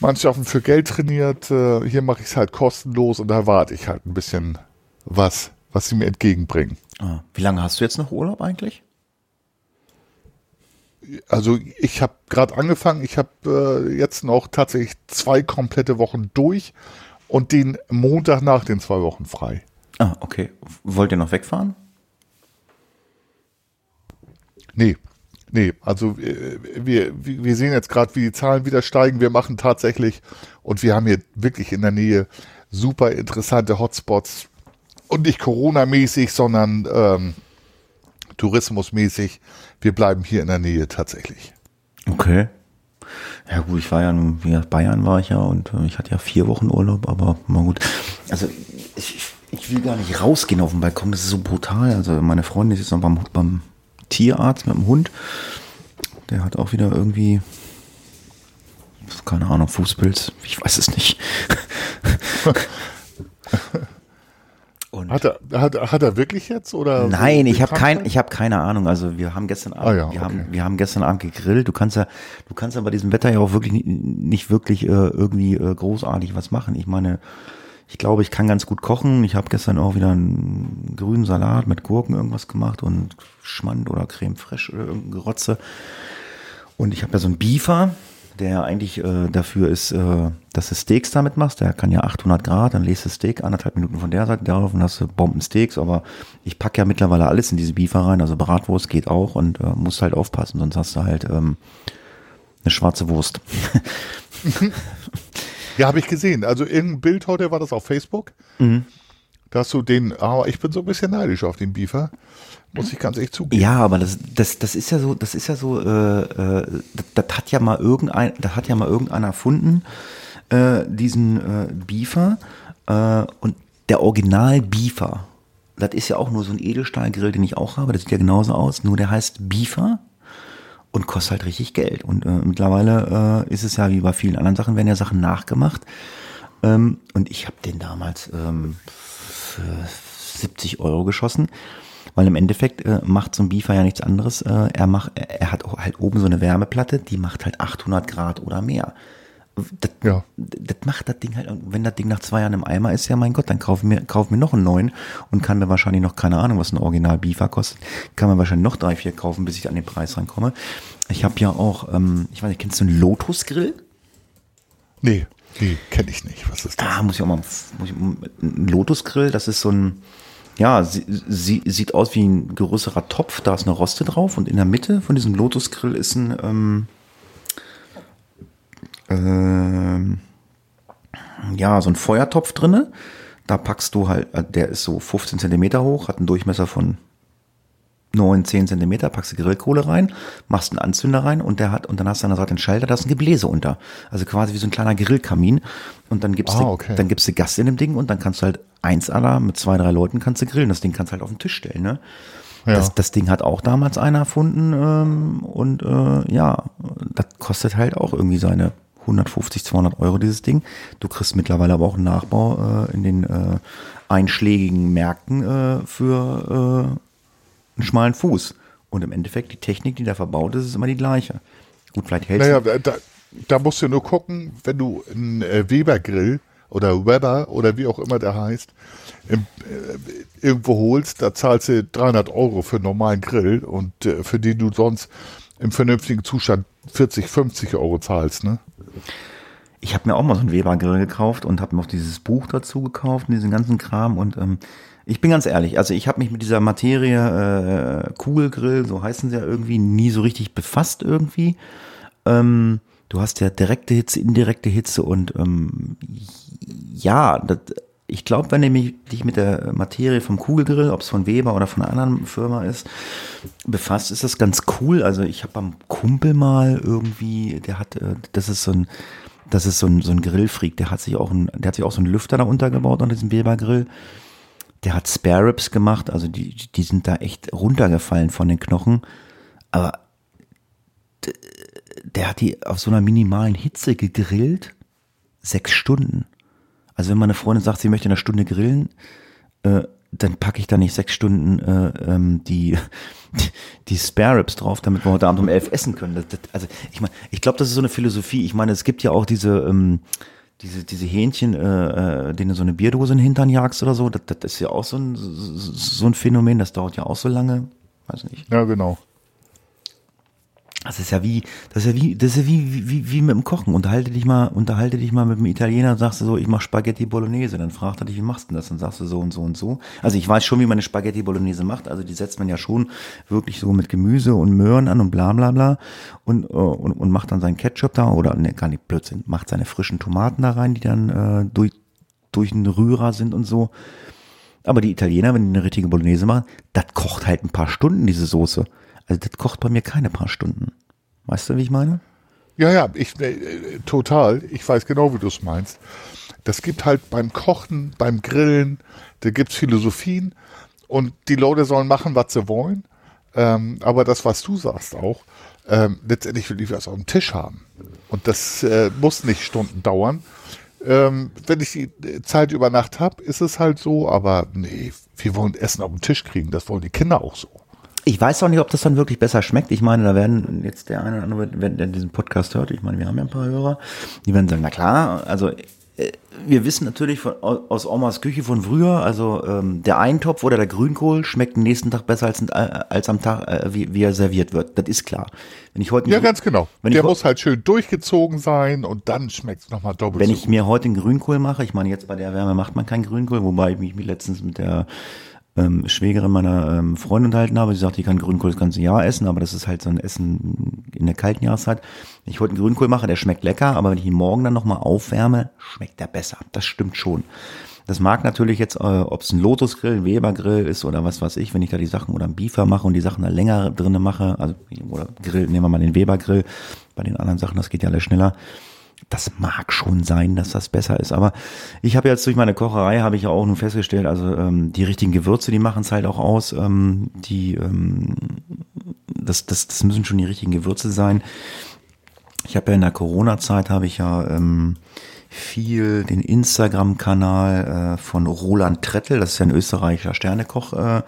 Mannschaften für Geld trainiert. Äh, hier mache ich es halt kostenlos und da erwarte ich halt ein bisschen was, was sie mir entgegenbringen.
Ah, wie lange hast du jetzt noch Urlaub eigentlich?
Also ich habe gerade angefangen, ich habe äh, jetzt noch tatsächlich zwei komplette Wochen durch und den Montag nach den zwei Wochen frei.
Ah, okay. Wollt ihr noch wegfahren?
Nee, nee, also äh, wir, wir wir sehen jetzt gerade, wie die Zahlen wieder steigen. Wir machen tatsächlich und wir haben hier wirklich in der Nähe super interessante Hotspots und nicht Corona-mäßig, sondern ähm, Tourismusmäßig. Wir bleiben hier in der Nähe tatsächlich.
Okay. Ja gut, ich war ja, nun- wie gesagt, Bayern war ich ja und äh, ich hatte ja vier Wochen Urlaub, aber mal gut. Also ich, ich will gar nicht rausgehen auf den Balkon, das ist so brutal. Also meine Freundin ist jetzt noch beim, beim Tierarzt mit dem Hund. Der hat auch wieder irgendwie, keine Ahnung, Fußpilz, ich weiß es nicht. [LAUGHS] [LAUGHS] und
Hat er, hat, hat er wirklich jetzt oder?
Nein,
so
ich habe kein, ich habe keine Ahnung. Also wir haben gestern Abend,
Ah ja,
wir haben,
okay.
wir haben gestern Abend gegrillt. Du kannst ja, du kannst ja bei diesem Wetter ja auch wirklich nicht, nicht wirklich äh, irgendwie äh, großartig was machen. Ich meine, ich glaube, ich kann ganz gut kochen. Ich habe gestern auch wieder einen grünen Salat mit Gurken irgendwas gemacht und Schmand oder Creme fraiche oder irgendein Gerotze. Und ich habe ja so einen Beefer, der eigentlich äh, dafür ist, äh, dass du Steaks damit machst. Der kann ja 800 Grad, dann lässt du Steak anderthalb Minuten von der Seite darauf und hast du Bombensteaks. Aber ich packe ja mittlerweile alles in diese Beefer rein. Also Bratwurst geht auch und äh, musst halt aufpassen, sonst hast du halt ähm, eine schwarze Wurst. [LAUGHS]
Ja, habe ich gesehen. Also irgendein Bild heute war das auf Facebook.
Mhm.
Da hast du den, aber ich bin so ein bisschen neidisch auf den Beaver. Muss ich ganz echt zugeben.
Ja, aber das, das, das ist ja so, das ist ja so, äh, äh, das, das hat ja mal irgendein, das hat ja mal irgendeiner erfunden, äh, diesen äh, Beefer äh, und der Original Beefer. Das ist ja auch nur so ein Edelstahlgrill, den ich auch habe. Das sieht ja genauso aus, nur der heißt Beefer und kostet halt richtig Geld. Und äh, mittlerweile ist es ja wie bei vielen anderen Sachen, werden ja Sachen nachgemacht. Ähm, und ich habe den damals ähm, für 70 Euro geschossen. Weil im Endeffekt äh, macht so ein Beefer ja nichts anderes. Äh, er, macht, er hat auch halt oben so eine Wärmeplatte, die macht halt 800 Grad oder mehr. Das,
Ja.
das macht das Ding halt, und wenn das Ding nach zwei Jahren im Eimer ist, ja mein Gott, dann kauf mir, kauf mir noch einen neuen und kann mir wahrscheinlich noch, keine Ahnung, was ein Original Beefer kostet, kann man wahrscheinlich noch drei, vier kaufen, bis ich an den Preis rankomme. Ich habe ja auch, ähm, ich weiß nicht, kennst du einen Lotus-Grill?
Nee, nee, kenne ich nicht. Was ist das?
Ah, muss ich auch mal, ich, ein Lotusgrill, das ist so ein, ja, sie, sie, sieht aus wie ein größerer Topf, da ist eine Roste drauf und in der Mitte von diesem Lotusgrill ist ein, ähm, ähm, ja, so ein Feuertopf drinne. Da packst du halt, äh, der ist so 15 Zentimeter hoch, hat einen Durchmesser von 9, 10 Zentimeter, packst du Grillkohle rein, machst einen Anzünder rein und der hat, und dann hast du an der Seite einen Schalter, da ist ein Gebläse unter. Also quasi wie so ein kleiner Grillkamin. Und dann gibst
Ah,
du,
okay.
dann gibst du Gas in dem Ding und dann kannst du halt eins aller mit zwei, drei Leuten kannst du grillen. Das Ding kannst du halt auf den Tisch stellen, ne?
Ja.
Das, das Ding hat auch damals einer erfunden ähm, und äh, ja, das kostet halt auch irgendwie seine 150, 200 Euro dieses Ding. Du kriegst mittlerweile aber auch einen Nachbau äh, in den äh, einschlägigen Märkten äh, für äh, einen schmalen Fuß. Und im Endeffekt die Technik, die da verbaut ist, ist immer die gleiche. Gut, vielleicht hältst
Naja, da, da musst du nur gucken, wenn du einen äh, Weber-Grill oder Weber oder wie auch immer der heißt, im, äh, irgendwo holst, da zahlst du 300 Euro für einen normalen Grill und äh, für den du sonst im vernünftigen Zustand 40, 50 Euro zahlst, ne?
Ich habe mir auch mal so einen Weber-Grill gekauft und habe mir auch dieses Buch dazu gekauft und diesen ganzen Kram. Und ähm, ich bin ganz ehrlich, also ich habe mich mit dieser Materie äh, Kugelgrill, so heißen sie ja irgendwie, nie so richtig befasst irgendwie. Ähm, du hast ja direkte Hitze, indirekte Hitze und ähm, ja, das, ich glaube, wenn du mich, dich mit der Materie vom Kugelgrill, ob es von Weber oder von einer anderen Firma ist, befasst, ist das ganz cool. Also ich habe am Kumpel mal irgendwie, der hat, äh, das ist so ein, das ist so ein, so ein Grillfreak, der hat sich auch ein, der hat sich auch so einen Lüfter da untergebaut an diesem Weber Grill. Der hat Spare Ribs gemacht, also die, die sind da echt runtergefallen von den Knochen. Aber der hat die auf so einer minimalen Hitze gegrillt. Sechs Stunden. Also wenn meine Freundin sagt, sie möchte eine Stunde grillen, äh, dann packe ich da nicht sechs Stunden äh, ähm, die, [LAUGHS] die Spare Ribs drauf, damit wir heute Abend um elf essen können. Das, das, also ich meine, ich glaube, das ist so eine Philosophie. Ich meine, es gibt ja auch diese ähm, diese diese Hähnchen, äh, äh, denen du so eine Bierdose in den Hintern jagst oder so. Das, das ist ja auch so ein so so ein Phänomen. Das dauert ja auch so lange. Weiß nicht.
Ja, genau.
Das ist ja wie, das ist ja wie, das ist ja wie, wie, wie, mit dem Kochen. Unterhalte dich mal, unterhalte dich mal mit dem Italiener und sagst du so, ich mach Spaghetti Bolognese. Dann fragt er dich, wie machst du denn das? Dann sagst du so und so und so. Also ich weiß schon, wie man eine Spaghetti Bolognese macht. Also die setzt man ja schon wirklich so mit Gemüse und Möhren an und bla bla bla. Und, äh, und, und macht dann seinen Ketchup da oder, ne, gar nicht Blödsinn, macht seine frischen Tomaten da rein, die dann äh, durch, durch einen Rührer sind und so. Aber die Italiener, wenn die eine richtige Bolognese machen, das kocht halt ein paar Stunden, diese Soße. Also das kocht bei mir keine paar Stunden. Weißt du, wie ich meine?
Ja, ja, ich, äh, total. Ich weiß genau, wie du es meinst. Das gibt halt beim Kochen, beim Grillen, da gibt's Philosophien und die Leute sollen machen, was sie wollen. Ähm, aber das, was du sagst auch, ähm, letztendlich will ich was auf dem Tisch haben. Und das äh, muss nicht Stunden dauern. Ähm, wenn ich die äh, Zeit über Nacht habe, ist es halt so, aber nee, wir wollen Essen auf den Tisch kriegen, das wollen die Kinder auch so.
Ich weiß auch nicht, ob das dann wirklich besser schmeckt. Ich meine, da werden jetzt der eine oder andere, wenn der diesen Podcast hört, ich meine, wir haben ja ein paar Hörer, die werden sagen, na klar, also äh, wir wissen natürlich von, aus Omas Küche von früher, also ähm, der Eintopf oder der Grünkohl schmeckt den nächsten Tag besser als, als am Tag, äh, wie, wie er serviert wird. Das ist klar. Wenn ich heute
Ja, ganz genau. Der muss halt schön durchgezogen sein und dann schmeckt es nochmal doppelt
wenn
so
ich mir heute einen Grünkohl mache, ich meine, jetzt bei der Wärme macht man keinen Grünkohl, wobei ich mich letztens mit der ähm, Schwägerin meiner ähm, Freundin unterhalten habe. Sie sagt, die kann Grünkohl das ganze Jahr essen, aber das ist halt so ein Essen in der kalten Jahreszeit. Ich heute einen Grünkohl mache, der schmeckt lecker, aber wenn ich ihn morgen dann nochmal aufwärme, schmeckt er besser. Das stimmt schon. Das mag natürlich jetzt, äh, ob es ein Lotusgrill, ein Webergrill ist oder was weiß ich, wenn ich da die Sachen oder ein Beefer mache und die Sachen da länger drinnen mache, also oder Grill, nehmen wir mal den Webergrill, bei den anderen Sachen, das geht ja alles schneller. Das mag schon sein, dass das besser ist, aber ich habe jetzt durch meine Kocherei habe ich ja auch nun festgestellt, also ähm, die richtigen Gewürze, die machen es halt auch aus, ähm, die ähm, das, das, das müssen schon die richtigen Gewürze sein. Ich habe ja in der Corona-Zeit habe ich ja ähm, viel den Instagram-Kanal äh, von Roland Trettel, das ist ja ein österreichischer Sternekoch, äh,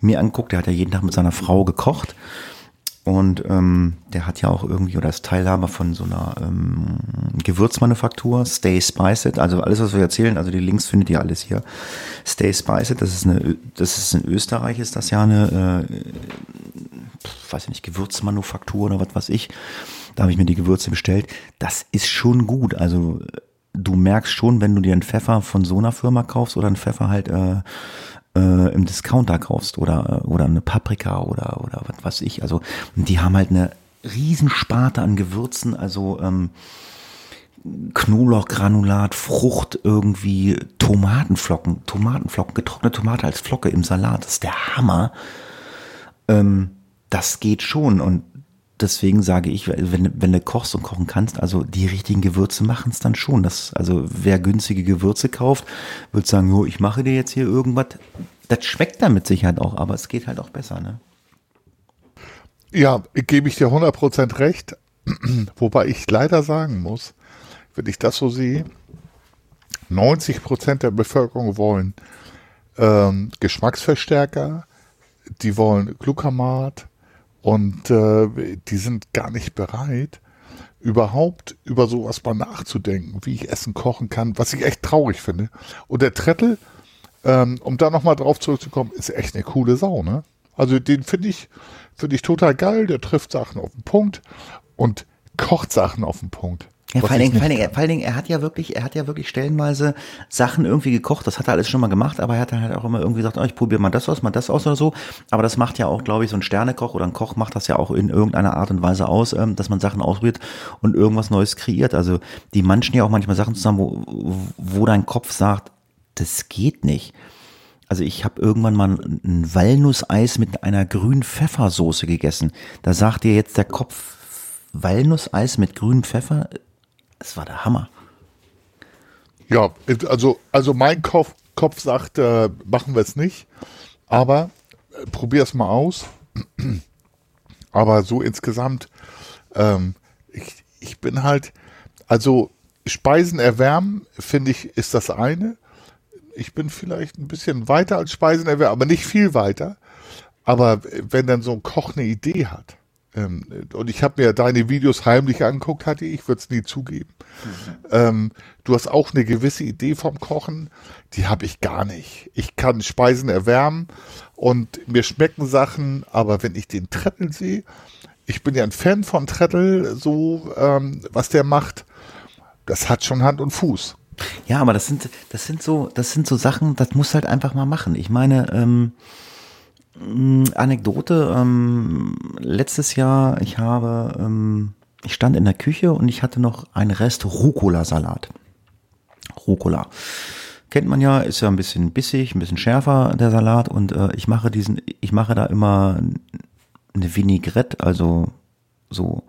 mir anguckt. Der hat ja jeden Tag mit seiner Frau gekocht. Und ähm, der hat ja auch irgendwie oder ist Teilhaber von so einer ähm, Gewürzmanufaktur, Stay Spiced. Also alles, was wir erzählen, also die Links findet ihr alles hier. Stay Spiced, das ist eine, das ist in Österreich, ist das ja eine, äh, weiß ich nicht, Gewürzmanufaktur oder was weiß ich. Da habe ich mir die Gewürze bestellt. Das ist schon gut. Also du merkst schon, wenn du dir einen Pfeffer von so einer Firma kaufst oder einen Pfeffer halt äh, äh, im Discounter kaufst oder äh, oder eine Paprika oder oder was weiß ich. Also die haben halt eine Riesensparte an Gewürzen. Also ähm, Knoblauchgranulat, Frucht irgendwie, Tomatenflocken, Tomatenflocken, getrocknete Tomate als Flocke im Salat. Das ist der Hammer. ähm, das geht schon und deswegen sage ich, wenn, wenn du kochst und kochen kannst, also die richtigen Gewürze machen es dann schon. Das, also wer günstige Gewürze kauft, wird sagen, jo, ich mache dir jetzt hier irgendwas. Das schmeckt dann mit Sicherheit auch, aber es geht halt auch besser, ne?
Ja, gebe ich dir 100% recht. [CLEARS THROAT] Wobei ich leider sagen muss, wenn ich das so sehe, 90% der Bevölkerung wollen ähm, Geschmacksverstärker, die wollen Glutamat und äh, die sind gar nicht bereit, überhaupt über sowas mal nachzudenken, wie ich Essen kochen kann, was ich echt traurig finde. Und der Trettel, ähm, um da nochmal drauf zurückzukommen, ist echt eine coole Sau, ne? Also den finde ich, finde ich total geil, der trifft Sachen auf den Punkt und kocht Sachen auf den Punkt.
Ja, vor allen, Dingen, vor, allen Dingen, vor allen Dingen, er hat ja wirklich, er hat ja wirklich stellenweise Sachen irgendwie gekocht. Das hat er alles schon mal gemacht, aber er hat dann halt auch immer irgendwie gesagt, oh, ich probiere mal das aus, mal das aus oder so. Aber das macht ja auch, glaube ich, so ein Sternekoch oder ein Koch macht das ja auch in irgendeiner Art und Weise aus, ähm, dass man Sachen ausprobiert und irgendwas Neues kreiert. Also die manchen ja auch manchmal Sachen zusammen, wo, wo dein Kopf sagt, das geht nicht. Also ich habe irgendwann mal ein Walnusseis mit einer grünen Pfeffersoße gegessen. Da sagt dir jetzt der Kopf, Walnusseis mit grünem Pfeffer, das war der Hammer.
Ja, also, also mein Kopf, Kopf sagt, äh, machen wir es nicht. Aber äh, probier es mal aus. [CLEARS THROAT] Aber so insgesamt, ähm, ich, ich bin halt, also Speisen erwärmen, finde ich, ist das eine. Ich bin vielleicht ein bisschen weiter als Speisen erwärmen, aber nicht viel weiter. Aber wenn dann so ein Koch eine Idee hat, ähm, und ich habe mir deine Videos heimlich angeguckt, hatte ich, würde es nie zugeben. Ähm, du hast auch eine gewisse Idee vom Kochen, die habe ich gar nicht. Ich kann Speisen erwärmen und mir schmecken Sachen, aber wenn ich den Trettel sehe, ich bin ja ein Fan von Trettel, so ähm, was der macht, das hat schon Hand und Fuß.
Ja, aber das sind, das sind so, das sind so Sachen, das muss halt einfach mal machen. Ich meine, ähm, Anekdote, ähm, letztes Jahr, ich habe, ähm, ich stand in der Küche und ich hatte noch einen Rest Rucola-Salat. Rucola. Kennt man ja, ist ja ein bisschen bissig, ein bisschen schärfer, der Salat. Und äh, ich mache diesen, ich mache da immer eine Vinaigrette, also so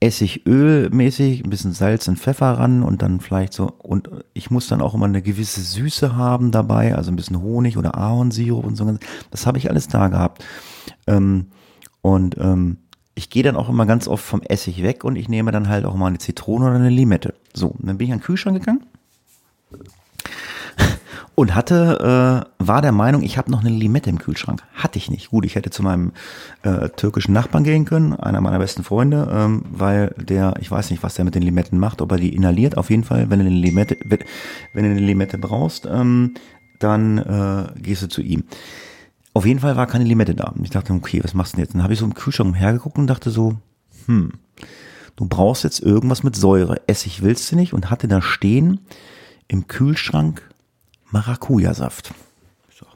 Essigöl-mäßig, ein bisschen Salz und Pfeffer ran und dann vielleicht so, und ich muss dann auch immer eine gewisse Süße haben dabei, also ein bisschen Honig oder Ahornsirup und so. Das habe ich alles da gehabt. Ähm, und ähm, ich gehe dann auch immer ganz oft vom Essig weg und ich nehme dann halt auch mal eine Zitrone oder eine Limette. So, dann bin ich an den Kühlschrank gegangen und hatte, äh, war der Meinung, ich habe noch eine Limette im Kühlschrank. Hatte ich nicht. Gut, ich hätte zu meinem äh, türkischen Nachbarn gehen können, einer meiner besten Freunde, ähm, weil der, ich weiß nicht, was der mit den Limetten macht, ob er die inhaliert. Auf jeden Fall, wenn du eine Limette, wenn du eine Limette brauchst, ähm, dann äh, gehst du zu ihm. Auf jeden Fall war keine Limette da. Und ich dachte, okay, was machst du denn jetzt? Dann habe ich so im Kühlschrank umhergeguckt und dachte so, hm, du brauchst jetzt irgendwas mit Säure. Essig willst du nicht und hatte da stehen im Kühlschrank Maracuja-Saft.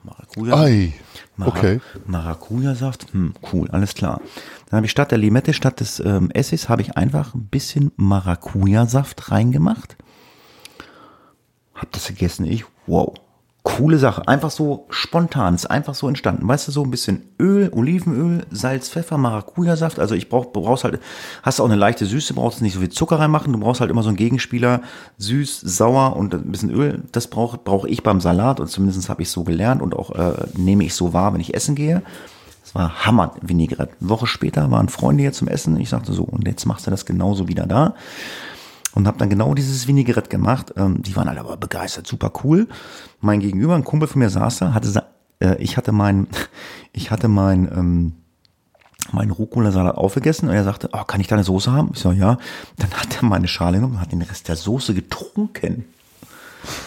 Maracuja.
Ei,
Mara
okay.
Maracuja-Saft, hm, cool, alles klar. Dann habe ich statt der Limette, statt des ähm, Essigs, habe ich einfach ein bisschen Maracuja-Saft reingemacht. Hab das gegessen, ich, wow, coole Sache. Einfach so spontan, ist einfach so entstanden. Weißt du, so ein bisschen Öl, Olivenöl, Salz, Pfeffer, Maracuja-Saft. Also ich brauch, brauchst halt, hast auch eine leichte Süße, brauchst nicht so viel Zucker reinmachen. Du brauchst halt immer so einen Gegenspieler, süß, sauer und ein bisschen Öl. Das brauche brauch ich beim Salat und zumindest habe ich so gelernt und auch äh, nehme ich so wahr, wenn ich essen gehe. Das war Hammer Vinaigrette. Eine Woche später waren Freunde hier zum Essen. Ich sagte so, und jetzt machst du das genauso wieder da und habe dann genau dieses Vinaigrette gemacht. Ähm, die waren alle aber begeistert, super cool. Mein Gegenüber, ein Kumpel von mir saß da, hatte, äh, ich hatte mein, [LAUGHS] ich hatte mein, ähm, meinen Rucola-Salat aufgegessen und er sagte, oh, kann ich da eine Soße haben? Ich so, ja. Dann hat er meine Schale genommen und hat den Rest der Soße getrunken. [LAUGHS]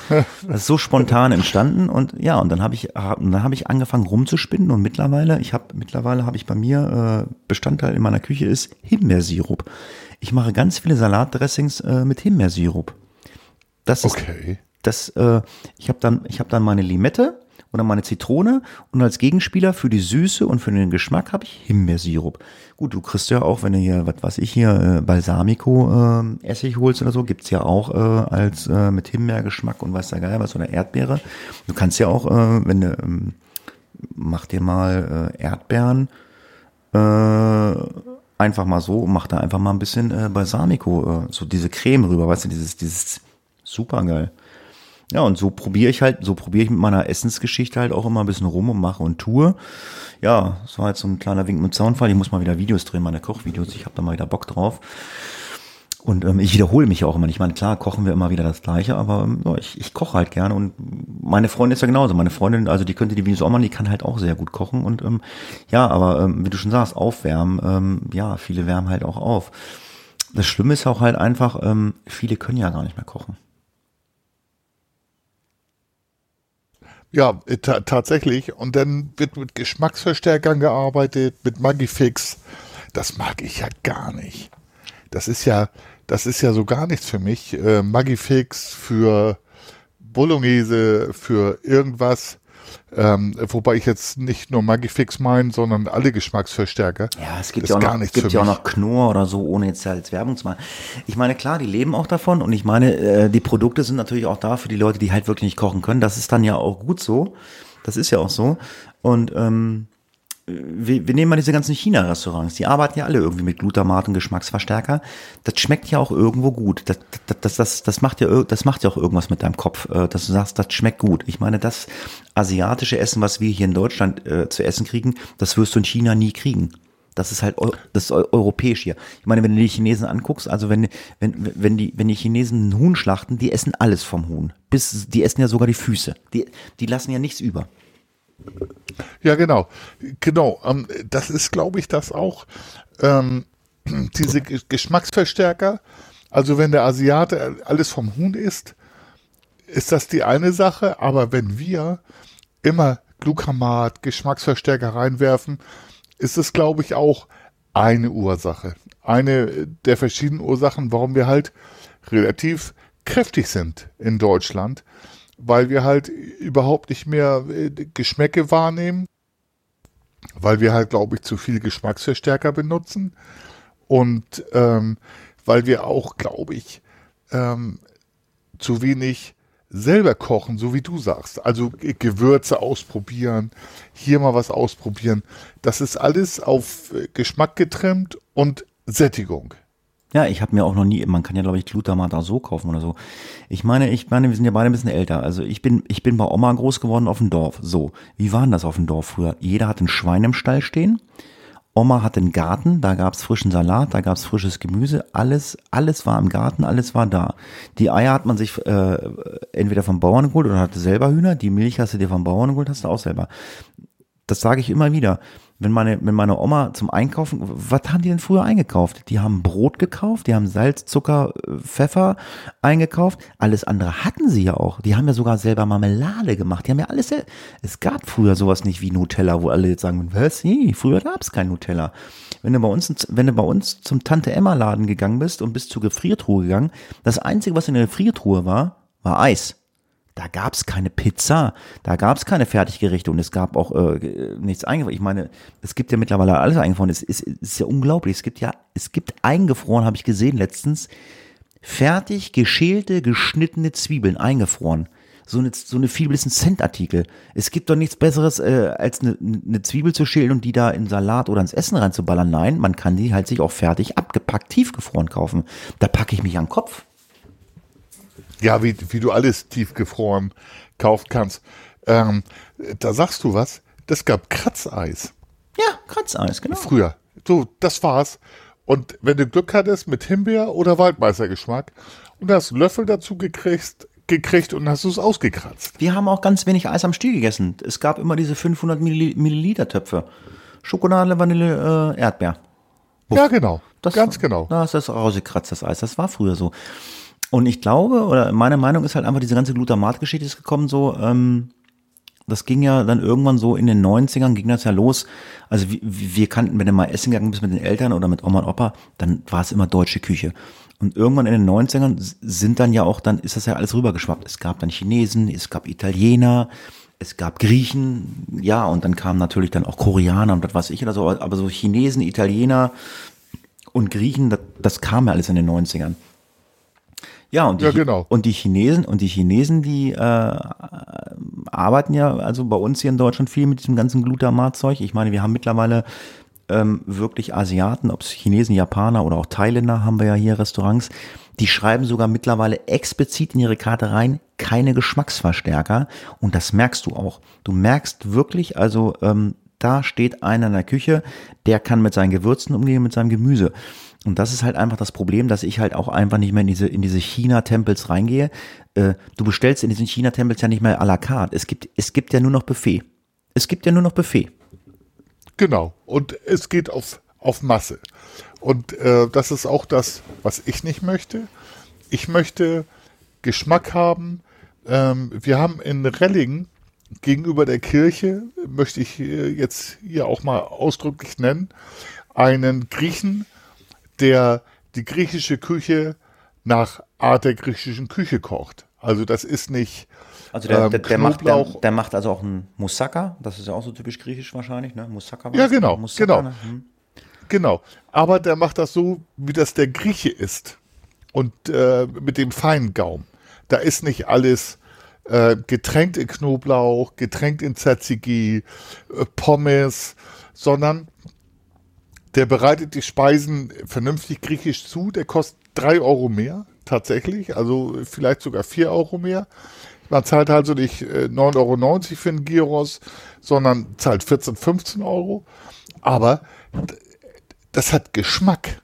Das ist so spontan entstanden und ja, und dann habe ich, hab, dann habe ich angefangen rumzuspinnen und mittlerweile, ich habe, mittlerweile habe ich bei mir, äh, Bestandteil in meiner Küche ist Himbeersirup. Ich mache ganz viele Salatdressings äh, mit Himbeersirup. Das ist,
Okay.
das, äh, ich habe dann, ich habe dann meine Limette oder meine Zitrone und als Gegenspieler für die Süße und für den Geschmack habe ich Himbeersirup. Gut, du kriegst ja auch, wenn du hier, was weiß ich hier, äh, Balsamico äh, Essig holst oder so, gibt's ja auch äh, als äh, mit Himbeergeschmack und weiß der Geil was oder Erdbeere. Du kannst ja auch, äh, wenn du ähm, mach dir mal äh, Erdbeeren äh, einfach mal so, mach da einfach mal ein bisschen äh, Balsamico, äh, so diese Creme rüber, weißt du, dieses, dieses super geil. Ja, und so probiere ich halt, so probiere ich mit meiner Essensgeschichte halt auch immer ein bisschen rum und mache und tue. Ja, das war jetzt so ein kleiner Wink mit Zaunfall. Ich muss mal wieder Videos drehen, meine Kochvideos. Ich habe da mal wieder Bock drauf. Und ähm, ich wiederhole mich auch immer. Ich meine, klar, kochen wir immer wieder das Gleiche, aber ähm, ich, ich koche halt gerne und meine Freundin ist ja genauso. Meine Freundin, also die könnte die Videos auch machen, die kann halt auch sehr gut kochen und ähm, ja, aber ähm, wie du schon sagst, aufwärmen, ähm, ja, viele wärmen halt auch auf. Das Schlimme ist auch halt einfach, ähm, viele können ja gar nicht mehr kochen.
Ja, äh, ta tatsächlich. Und dann wird mit Geschmacksverstärkern gearbeitet, mit Magifix. Das mag ich ja gar nicht. Das ist ja, das ist ja so gar nichts für mich. Äh, Magifix für Bolognese, für irgendwas. Ähm, wobei ich jetzt nicht nur Magifix meine, sondern alle Geschmacksverstärker.
Ja, es gibt ja auch noch, es gibt ja auch noch Knorr oder so, ohne jetzt als Werbung zu machen. Ich meine, klar, die leben auch davon und ich meine, äh, die Produkte sind natürlich auch da für die Leute, die halt wirklich nicht kochen können. Das ist dann ja auch gut so. Das ist ja auch so. Und ähm, wir, wir nehmen mal diese ganzen China-Restaurants, die arbeiten ja alle irgendwie mit Glutamat und Geschmacksverstärker. Das schmeckt ja auch irgendwo gut. Das, das, das, das, macht ja, das macht ja auch irgendwas mit deinem Kopf, äh, dass du sagst, das schmeckt gut. Ich meine, das asiatische Essen, was wir hier in Deutschland äh, zu essen kriegen, das wirst du in China nie kriegen. Das ist halt das ist europäisch hier. Ich meine, wenn du die Chinesen anguckst, also wenn wenn wenn die wenn die Chinesen ein Huhn schlachten, die essen alles vom Huhn. Bis die essen ja sogar die Füße. Die die lassen ja nichts über.
Ja, genau. Genau. Ähm, das ist, glaube ich, das auch. Ähm, [CLEARS THROAT] diese Geschmacksverstärker. Also wenn der Asiate alles vom Huhn isst, ist das die eine Sache. Aber wenn wir immer Glutamat, Geschmacksverstärker reinwerfen, ist es, glaube ich, auch eine Ursache. Eine der verschiedenen Ursachen, warum wir halt relativ kräftig sind in Deutschland weil wir halt überhaupt nicht mehr äh, Geschmäcke wahrnehmen, weil wir halt, glaube ich, zu viel Geschmacksverstärker benutzen und ähm, weil wir auch, glaube ich, ähm, zu wenig selber kochen, so wie du sagst. Also Gewürze ausprobieren, hier mal was ausprobieren. Das ist alles auf äh, Geschmack getrimmt und Sättigung.
Ja, ich habe mir auch noch nie, man kann ja glaube ich Glutamat auch so kaufen oder so. Ich meine, ich meine, wir sind ja beide ein bisschen älter. Also ich bin, ich bin bei Oma groß geworden auf dem Dorf. So, wie waren das auf dem Dorf früher? Jeder hat ein Schwein im Stall stehen. Oma hatte einen Garten, da gab's frischen Salat, da gab's frisches Gemüse, alles, alles war im Garten, alles war da. Die Eier hat man sich äh, entweder vom Bauern geholt oder hatte selber Hühner, die Milch hast du dir vom Bauern geholt, hast du auch selber. Das sage ich immer wieder wenn meine, wenn meine Oma zum Einkaufen, was haben die denn früher eingekauft? Die haben Brot gekauft, die haben Salz, Zucker, Pfeffer eingekauft. Alles andere hatten sie ja auch. Die haben ja sogar selber Marmelade gemacht. Die haben ja alles, es gab früher sowas nicht wie Nutella, wo alle jetzt sagen, was? Nee, früher gab es kein Nutella. Wenn du bei uns, wenn du bei uns zum Tante Emma Laden gegangen bist und bist zur Gefriertruhe gegangen, das einzige, was in der Gefriertruhe war, war Eis. Da gab es keine Pizza, da gab es keine Fertiggerichte und es gab auch äh, nichts eingefroren. Ich meine, es gibt ja mittlerweile alles eingefroren. Es ist, es ist ja unglaublich. Es gibt ja, es gibt eingefroren, habe ich gesehen letztens, fertig geschälte, geschnittene Zwiebeln eingefroren. So eine, so eine viel bisschen Centartikel. Es gibt doch nichts Besseres, äh, als eine, eine Zwiebel zu schälen und die da in Salat oder ins Essen reinzuballern. Nein, man kann die halt sich auch fertig abgepackt, tiefgefroren kaufen. Da packe ich mich an den Kopf.
Ja, wie, wie du alles tiefgefroren kaufen kannst. Ähm, da sagst du was, das gab Kratzeis.
Ja, Kratzeis, genau.
Früher. So, das war's. Und wenn du Glück hattest mit Himbeer- oder Waldmeistergeschmack und hast Löffel dazu gekriegt, gekriegt und hast es ausgekratzt.
Wir haben auch ganz wenig Eis am Stiel gegessen. Es gab immer diese 500 Milliliter Töpfe. Schokolade, Vanille, äh, Erdbeer.
Buff. Ja, genau. Das, ganz genau.
Da ist das rausgekratzt, das Eis. Das war früher so. Und ich glaube, oder meine Meinung ist halt einfach, diese ganze Glutamat-Geschichte ist gekommen so, ähm, das ging ja dann irgendwann so in den 90ern, ging das ja los. Also wir, wir kannten, wenn du mal essen gegangen bist mit den Eltern oder mit Oma und Opa, dann war es immer deutsche Küche. Und irgendwann in den 90ern sind dann ja auch, dann ist das ja alles rübergeschwappt. Es gab dann Chinesen, es gab Italiener, es gab Griechen, ja, und dann kamen natürlich dann auch Koreaner und das weiß ich oder so, aber so Chinesen, Italiener und Griechen, das, das kam ja alles in den 90ern. Ja, und die,
Ja, genau.
und die Chinesen, und die Chinesen, die äh, arbeiten ja also bei uns hier in Deutschland viel mit diesem ganzen Glutamatzeug. Ich meine, wir haben mittlerweile ähm, wirklich Asiaten, ob es Chinesen, Japaner oder auch Thailänder, haben wir ja hier Restaurants, die schreiben sogar mittlerweile explizit in ihre Karte rein, keine Geschmacksverstärker. Und das merkst du auch. Du merkst wirklich, also ähm, da steht einer in der Küche, der kann mit seinen Gewürzen umgehen, mit seinem Gemüse. Und das ist halt einfach das Problem, dass ich halt auch einfach nicht mehr in diese, in diese China-Tempels reingehe. Äh, du bestellst in diesen China-Tempels ja nicht mehr à la carte. Es gibt, es gibt ja nur noch Buffet. Es gibt ja nur noch Buffet.
Genau. Und es geht auf, auf Masse. Und äh, das ist auch das, was ich nicht möchte. Ich möchte Geschmack haben. Ähm, wir haben in Rellingen gegenüber der Kirche, möchte ich äh, jetzt hier auch mal ausdrücklich nennen, einen Griechen, der die griechische Küche nach Art der griechischen Küche kocht. Also das ist nicht
Also der,
ähm,
der, der, macht, der, der macht also auch einen Moussaka. Das ist ja auch so typisch griechisch wahrscheinlich, ne? Moussaka. war
Ja,
das?
genau,
Moussaka,
genau.
Ne? Hm.
Genau. Aber der macht das so, wie das der Grieche ist. Und äh, mit dem feinen Gaum. Da ist nicht alles äh, getränkt in Knoblauch, getränkt in Tzatziki, äh, Pommes, sondern der bereitet die Speisen vernünftig griechisch zu. Der kostet drei Euro mehr, tatsächlich. Also vielleicht sogar vier Euro mehr. Man zahlt also nicht äh, 9,90 Euro für einen Gyros, sondern zahlt 14, 15 Euro. Aber das hat Geschmack.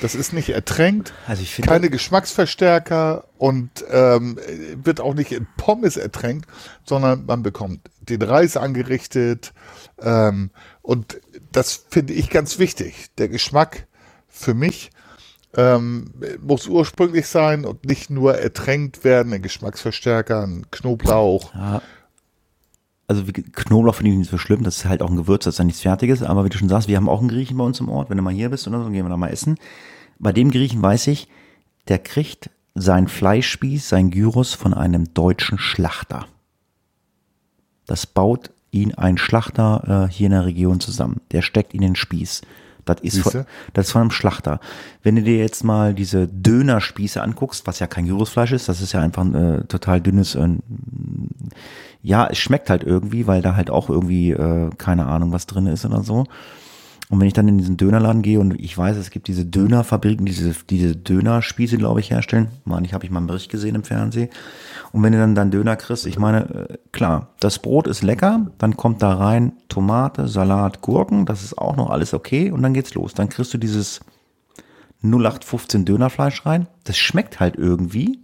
Das ist nicht ertränkt,
Also ich finde-
keine Geschmacksverstärker und ähm, wird auch nicht in Pommes ertränkt, sondern man bekommt den Reis angerichtet. Ähm, und das finde ich ganz wichtig. Der Geschmack für mich ähm, muss ursprünglich sein und nicht nur ertränkt werden in Geschmacksverstärkern, Knoblauch.
Also wie, Knoblauch finde ich nicht so schlimm, das ist halt auch ein Gewürz, das ist ja nichts Fertiges, aber wie du schon sagst, wir haben auch einen Griechen bei uns im Ort, wenn du mal hier bist oder so, gehen wir da mal essen. Bei dem Griechen weiß ich, der kriegt sein Fleischspieß, sein Gyros von einem deutschen Schlachter. Das baut ihn ein Schlachter äh, hier in der Region zusammen. Der steckt ihn in den Spieß. Das ist, von, das ist von einem Schlachter. Wenn du dir jetzt mal diese Dönerspieße anguckst, was ja kein Gyrosfleisch ist, das ist ja einfach ein äh, total dünnes, äh, ja, es schmeckt halt irgendwie, weil da halt auch irgendwie, äh, keine Ahnung, was drin ist oder so. Und wenn ich dann in diesen Dönerladen gehe und ich weiß, es gibt diese Dönerfabriken, die diese, diese Dönerspieße, glaube ich, herstellen. Mann, ich habe ich mal einen Bericht gesehen im Fernsehen. Und wenn du dann dann Döner kriegst, ich meine, äh, klar, das Brot ist lecker, dann kommt da rein Tomate, Salat, Gurken, das ist auch noch alles okay und dann geht's los. Dann kriegst du dieses 0815 Dönerfleisch rein. Das schmeckt halt irgendwie,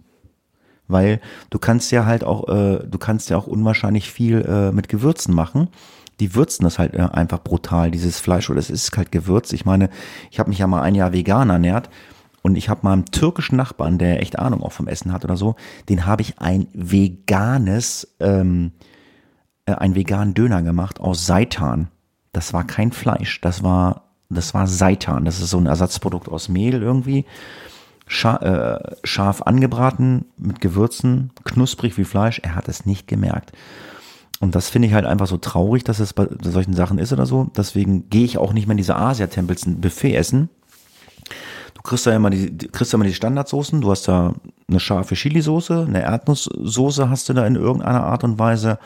weil du kannst ja halt auch, äh, du kannst ja auch unwahrscheinlich viel äh, mit Gewürzen machen. Die würzen das halt äh, einfach brutal, dieses Fleisch, oder es ist halt gewürzt. Ich meine, ich habe mich ja mal ein Jahr vegan ernährt und ich habe mal einen türkischen Nachbarn, der echt Ahnung auch vom Essen hat oder so, den habe ich ein veganes, ähm, äh, einen veganen Döner gemacht aus Seitan. Das war kein Fleisch, das war, das war Seitan. Das ist so ein Ersatzprodukt aus Mehl irgendwie. Scha äh, scharf angebraten, mit Gewürzen, knusprig wie Fleisch. Er hat es nicht gemerkt. Und das finde ich halt einfach so traurig, dass es bei solchen Sachen ist oder so. Deswegen gehe ich auch nicht mehr in diese Asia-Tempels ein Buffet essen. Du kriegst da immer die, die- kriegst da immer die Standardsoßen. Du hast da eine scharfe Chili-Soße, eine Erdnusssoße hast du da in irgendeiner Art und Weise.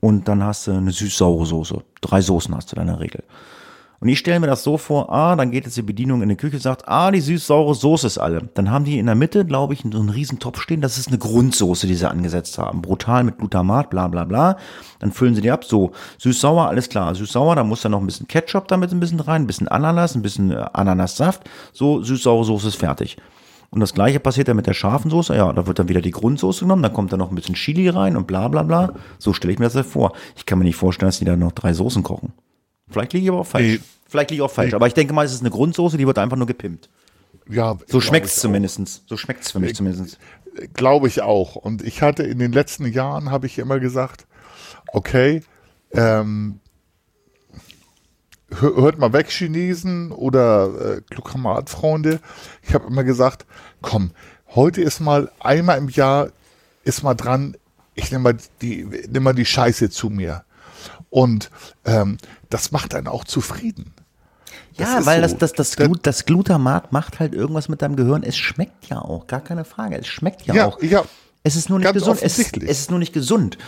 Und dann hast du eine süß-saure Soße. Drei Soßen hast du da in der Regel. Und ich stelle mir das so vor, ah, dann geht jetzt die Bedienung in die Küche, sagt, ah, die süß-saure Soße ist alle. Dann haben die in der Mitte, glaube ich, so einen riesen Topf stehen, das ist eine Grundsoße, die sie angesetzt haben. Brutal mit Glutamat, bla bla bla. Dann füllen sie die ab, so, süß-sauer, alles klar. Süß-sauer, da muss dann noch ein bisschen Ketchup damit ein bisschen rein, ein bisschen Ananas, ein bisschen äh, Ananassaft. So, süß-saure Soße ist fertig. Und das gleiche passiert dann mit der scharfen Soße. Ja, da wird dann wieder die Grundsoße genommen, dann kommt da noch ein bisschen Chili rein und bla bla bla. So stelle ich mir das vor. Ich kann mir nicht vorstellen, dass die da noch drei Soßen kochen. Vielleicht liege ich aber auch falsch.
Nee.
Vielleicht liege ich auch falsch. Aber ich denke mal, es ist eine Grundsoße, die wird einfach nur gepimpt.
Ja,
So
ich auch.
zumindestens. So schmeckt's für mich zumindest.
Glaube ich auch. Und ich hatte in den letzten Jahren, habe ich immer gesagt, okay, ähm, hör- hört mal weg, Chinesen oder äh, Glucamat-Freunde. Ich habe immer gesagt, komm, heute ist mal einmal im Jahr, ist mal dran, ich nehme mal die, nimm mal die Scheiße zu mir. Und ähm, das macht einen auch zufrieden.
Ja,
ist
weil
so.
das, das, das,
Da-
Glut, das Glutamat macht halt irgendwas mit deinem Gehirn. Es schmeckt ja auch, gar keine Frage. Es schmeckt ja,
Ja,
auch.
ja.
Es ist nur nicht gesund. Es, es ist nur nicht gesund.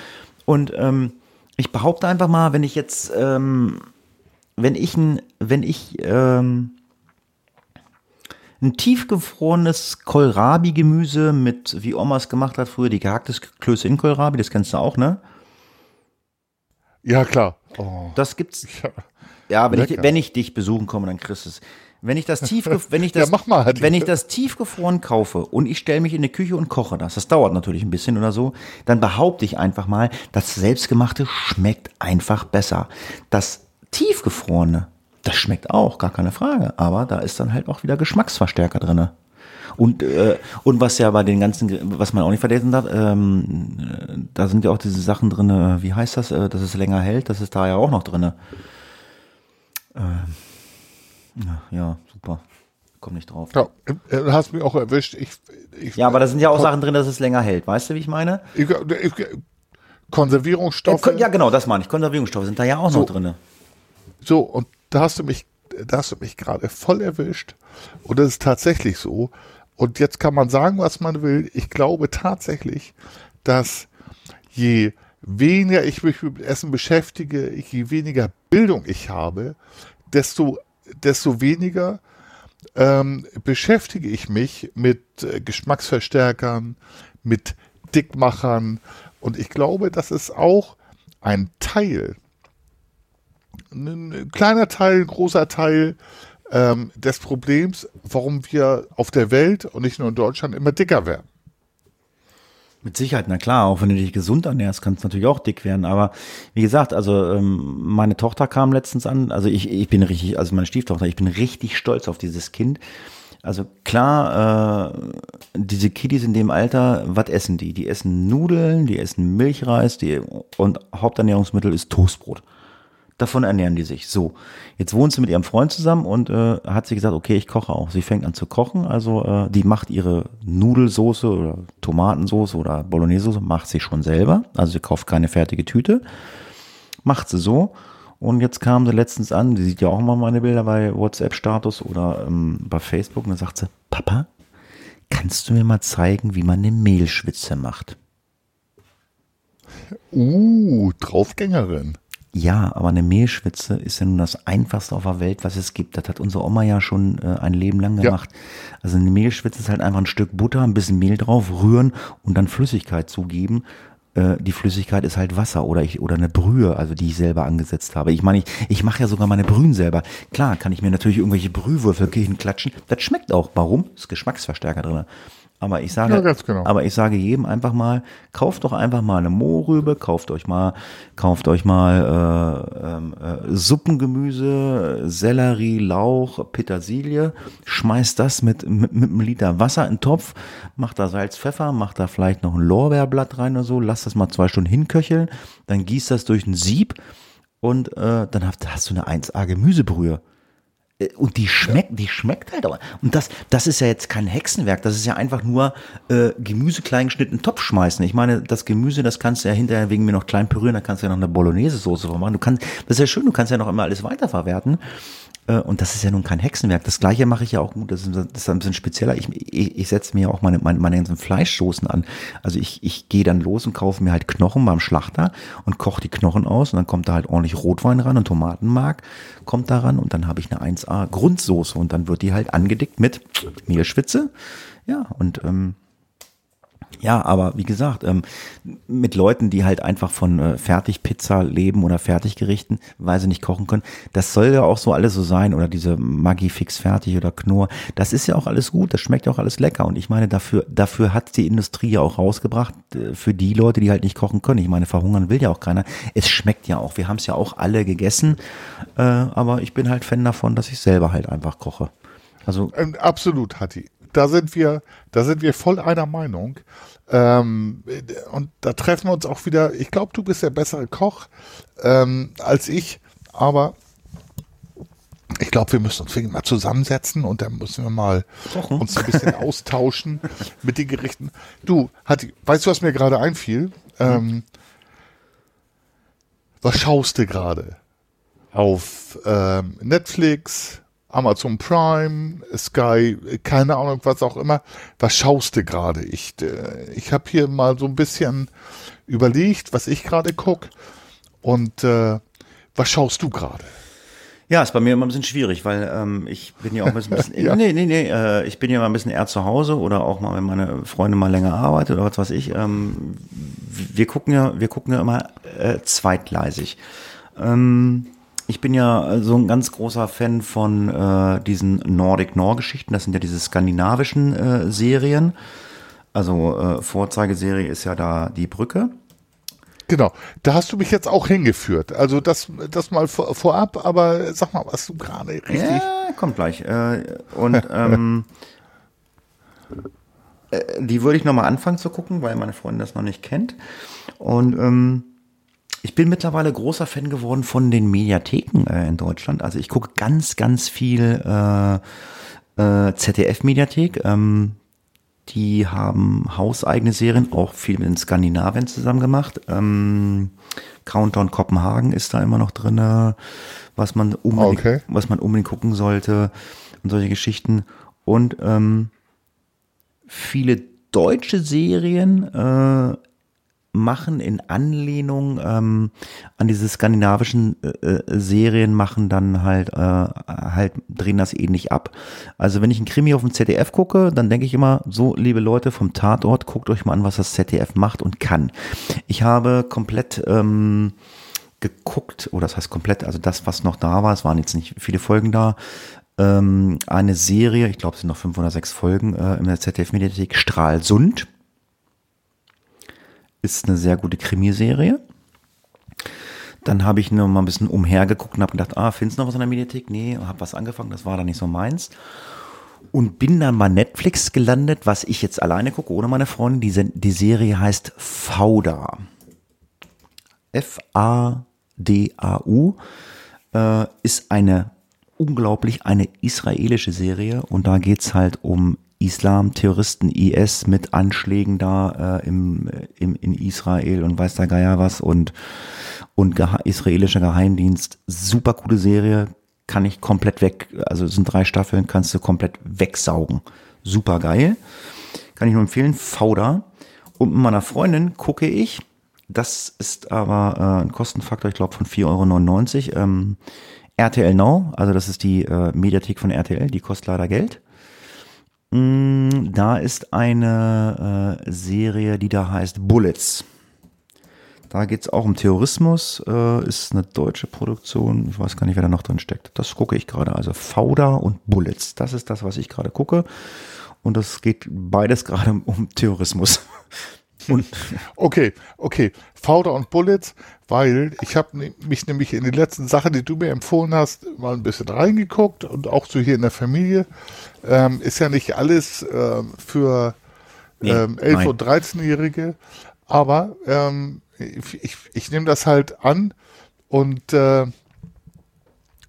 Und ähm, ich behaupte einfach mal, wenn ich jetzt, ähm, wenn ich ein, wenn ich ähm, ein tiefgefrorenes Kohlrabi-Gemüse mit, wie Oma es gemacht hat früher, die gehacktes Klöße in Kohlrabi, das kennst du auch, ne?
Ja, klar. Oh.
Das gibt's. [LAUGHS]
Ja.
Ja, wenn ich, wenn ich dich besuchen komme, dann kriegst du es. Wenn ich das tief, wenn ich [LAUGHS] das,
Ja, mach mal, Hatti.
wenn ich das tiefgefroren kaufe und ich stelle mich in die Küche und koche das, das dauert natürlich ein bisschen oder so, dann behaupte ich einfach mal, das selbstgemachte schmeckt einfach besser. Das tiefgefrorene, das schmeckt auch, gar keine Frage, aber da ist dann halt auch wieder Geschmacksverstärker drinne. Und, äh, und was ja bei den ganzen, was man auch nicht vergessen darf, ähm, äh, da sind ja auch diese Sachen drin, äh, wie heißt das, äh, dass es länger hält, das ist da ja auch noch drinne. Ja, ja, super. Komm nicht drauf.
Ja, äh, du hast mich auch erwischt. Ich, ich,
Ja, aber da sind ja auch Sachen drin, dass es länger hält. Weißt du, wie ich meine?
ich, ich, Konservierungsstoffe.
Ja, genau, das meine ich. Konservierungsstoffe sind da ja auch
So.
noch drin.
So, und da hast du mich, da hast du mich gerade voll erwischt. Und das ist tatsächlich so. Und jetzt kann man sagen, was man will. Ich glaube tatsächlich, dass je weniger ich mich mit Essen beschäftige, je weniger Bildung ich habe, desto, desto weniger ähm, beschäftige ich mich mit äh, Geschmacksverstärkern, mit Dickmachern. Und ich glaube, das ist auch ein Teil ein kleiner Teil, ein großer Teil ähm, des Problems, warum wir auf der Welt und nicht nur in Deutschland immer dicker werden.
Mit Sicherheit, na klar, auch wenn du dich gesund ernährst, kannst du natürlich auch dick werden. Aber wie gesagt, also ähm, meine Tochter kam letztens an, also ich, ich bin richtig, also meine Stieftochter, ich bin richtig stolz auf dieses Kind. Also klar, äh, diese Kiddies in dem Alter, was essen die? Die essen Nudeln, die essen Milchreis, die und Haupternährungsmittel ist Toastbrot. Davon ernähren die sich. So, jetzt wohnt sie mit ihrem Freund zusammen und äh, hat sie gesagt, okay, ich koche auch. Sie fängt an zu kochen, also äh, die macht ihre Nudelsoße oder Tomatensoße oder Bolognese-Soße, macht sie schon selber. Also sie kauft keine fertige Tüte, macht sie so. Und jetzt kam sie letztens an, die sieht ja auch immer meine Bilder bei WhatsApp-Status oder ähm, bei Facebook und dann sagt sie, Papa, kannst du mir mal zeigen, wie man eine Mehlschwitze macht?
Uh, Draufgängerin.
Ja, aber eine Mehlschwitze ist ja nun das einfachste auf der Welt, was es gibt. Das hat unsere Oma ja schon äh, ein Leben lang gemacht. Also eine Mehlschwitze ist halt einfach ein Stück Butter, ein bisschen Mehl drauf, rühren und dann Flüssigkeit zugeben. Äh, die Flüssigkeit ist halt Wasser oder ich oder eine Brühe, also die ich selber angesetzt habe. Ich meine, ich, ich mache ja sogar meine Brühen selber. Klar, kann ich mir natürlich irgendwelche Brühwürfel [LAUGHS] hinklatschen. Das schmeckt auch. Warum? Ist Geschmacksverstärker drin. Aber ich sage,
Ja, genau.
aber ich sage jedem einfach mal, kauft doch einfach mal eine Mohrrübe, kauft euch mal, kauft euch mal äh, ähm, äh, Suppengemüse, Sellerie, Lauch, Petersilie, schmeißt das mit, mit, mit einem Liter Wasser in den Topf, macht da Salz, Pfeffer, macht da vielleicht noch ein Lorbeerblatt rein oder so, lasst das mal zwei Stunden hinköcheln, dann gießt das durch ein Sieb und äh, dann hast, hast du eine 1A Gemüsebrühe. Äh, Und die schmeckt, die schmeckt halt auch. Und das, das ist ja jetzt kein Hexenwerk. Das ist ja einfach nur äh, Gemüse klein geschnitten Topf schmeißen. Ich meine, das Gemüse, das kannst du ja hinterher wegen mir noch klein pürieren. Da kannst du ja noch eine Bolognese-Soße von machen. Du kannst, das ist ja schön. Du kannst ja noch immer alles weiterverwerten. Äh, Und das ist ja nun kein Hexenwerk. Das gleiche mache ich ja auch gut. Das ist, ein bisschen spezieller. Ich, ich, ich setze mir ja auch meine, meine, meine ganzen Fleischsoßen an. Also ich, ich gehe dann los und kaufe mir halt Knochen beim Schlachter und koche die Knochen aus und dann kommt da halt ordentlich Rotwein ran und Tomatenmark kommt da ran und dann habe ich eine 1A Grundsoße und dann wird die halt angedickt mit Mehlschwitze. Ja, und ähm, ja, aber wie gesagt, ähm, mit Leuten, die halt einfach von äh, Fertigpizza leben oder Fertiggerichten, weil sie nicht kochen können, das soll ja auch so alles so sein oder diese Maggi fix fertig oder Knorr, das ist ja auch alles gut, das schmeckt ja auch alles lecker und ich meine, dafür, dafür hat die Industrie ja auch rausgebracht, äh, für die Leute, die halt nicht kochen können. Ich meine, verhungern will ja auch keiner. Es schmeckt ja auch, wir haben es ja auch alle gegessen, äh, aber ich bin halt Fan davon, dass ich selber halt einfach koche. Also
Ähm, absolut, Hatti. Da sind wir, da sind wir voll einer Meinung. Ähm, und da treffen wir uns auch wieder. Ich glaube, du bist der bessere Koch ähm, als ich, aber ich glaube, wir müssen uns mal zusammensetzen und dann müssen wir mal uns ein bisschen [LAUGHS] austauschen mit den Gerichten. Du, Hatti, weißt du, was mir gerade einfiel? Ähm, was schaust du gerade? Auf ähm, Netflix, Amazon Prime, Sky, keine Ahnung, was auch immer. Was schaust du gerade? Ich, äh, ich habe hier mal so ein bisschen überlegt, was ich gerade guck. Und äh, was schaust du gerade?
Ja, ist bei mir immer ein bisschen schwierig, weil ähm, ich bin ja auch ein bisschen, [LAUGHS]
Ja.
nee, nee, nee, äh, ich bin ja mal ein bisschen eher zu Hause oder auch mal, wenn meine Freundin mal länger arbeitet oder was weiß ich. Ähm, wir gucken ja, wir gucken ja immer äh, zweitgleisig. Ähm, ich bin ja so ein ganz großer Fan von äh, diesen Nordic Nor Geschichten. Das sind ja diese skandinavischen äh, Serien. Also äh, Vorzeigeserie ist ja da die Brücke.
Genau, da hast du mich jetzt auch hingeführt. Also das, das mal vor, vorab, aber sag mal, was du gerade richtig.
Ja, kommt gleich. Äh, und [LAUGHS] ähm, äh, die würde ich nochmal anfangen zu gucken, weil meine Freundin das noch nicht kennt. Und ähm, ich bin mittlerweile großer Fan geworden von den Mediatheken äh, in Deutschland. Also ich gucke ganz, ganz viel äh, äh, ZDF-Mediathek. Ähm, die haben hauseigene Serien, auch viel mit den Skandinavien zusammen gemacht. Ähm, Countdown Kopenhagen ist da immer noch drinne, was man unbedingt,
Okay.
was man unbedingt gucken sollte und solche Geschichten. Und ähm, viele deutsche Serien äh, machen in Anlehnung ähm, an diese skandinavischen äh, äh, Serien machen dann halt äh, halt drehen das ähnlich ab. Also wenn ich einen Krimi auf dem ZDF gucke, dann denke ich immer so, liebe Leute vom Tatort, guckt euch mal an, was das ZDF macht und kann. Ich habe komplett ähm, geguckt, oder das heißt komplett, also das, was noch da war, es waren jetzt nicht viele Folgen da, ähm, eine Serie, ich glaube es sind noch fünf oder sechs Folgen äh, in der ZDF-Mediathek, Stralsund ist eine sehr gute Krimiserie. Dann habe ich noch mal ein bisschen umhergeguckt und habe gedacht, ah, findest du noch was in der Mediathek? Nee, habe was angefangen, das war dann nicht so meins. Und bin dann bei Netflix gelandet, was ich jetzt alleine gucke, ohne meine Freundin. Die, die Serie heißt Fauda. F-A-D-A-U. Äh, ist eine unglaublich eine israelische Serie und da geht's halt um Islam, Terroristen, IS mit Anschlägen da äh, im, im, in Israel und weiß der Geier was und, und geha israelischer Geheimdienst. Super coole Serie, kann ich komplett weg, also es sind drei Staffeln, kannst du komplett wegsaugen. Super geil. Kann ich nur empfehlen, Fauda. Und mit meiner Freundin gucke ich, das ist aber äh, ein Kostenfaktor, ich glaube, von 4,99 Euro. Ähm, RTL Now, also das ist die äh, Mediathek von RTL, die kostet leider Geld. Mm, da ist eine äh, Serie, die da heißt Bullets. Da geht's auch um Terrorismus, äh, ist eine deutsche Produktion. Ich weiß gar nicht, wer da noch drin steckt. Das gucke ich gerade. Also Fauda und Bullets. Das ist das, was ich gerade gucke. Und das geht beides [LAUGHS] gerade um Terrorismus. Und
Okay, okay. Fauda und Bullets, weil ich habe mich nämlich in die letzten Sachen, die du mir empfohlen hast, mal ein bisschen reingeguckt und auch so hier in der Familie. Ähm, ist ja nicht alles ähm, für
Nee,
ähm, 11-
nein.
und 13-Jährige, aber ähm, ich, ich, ich nehme das halt an und äh,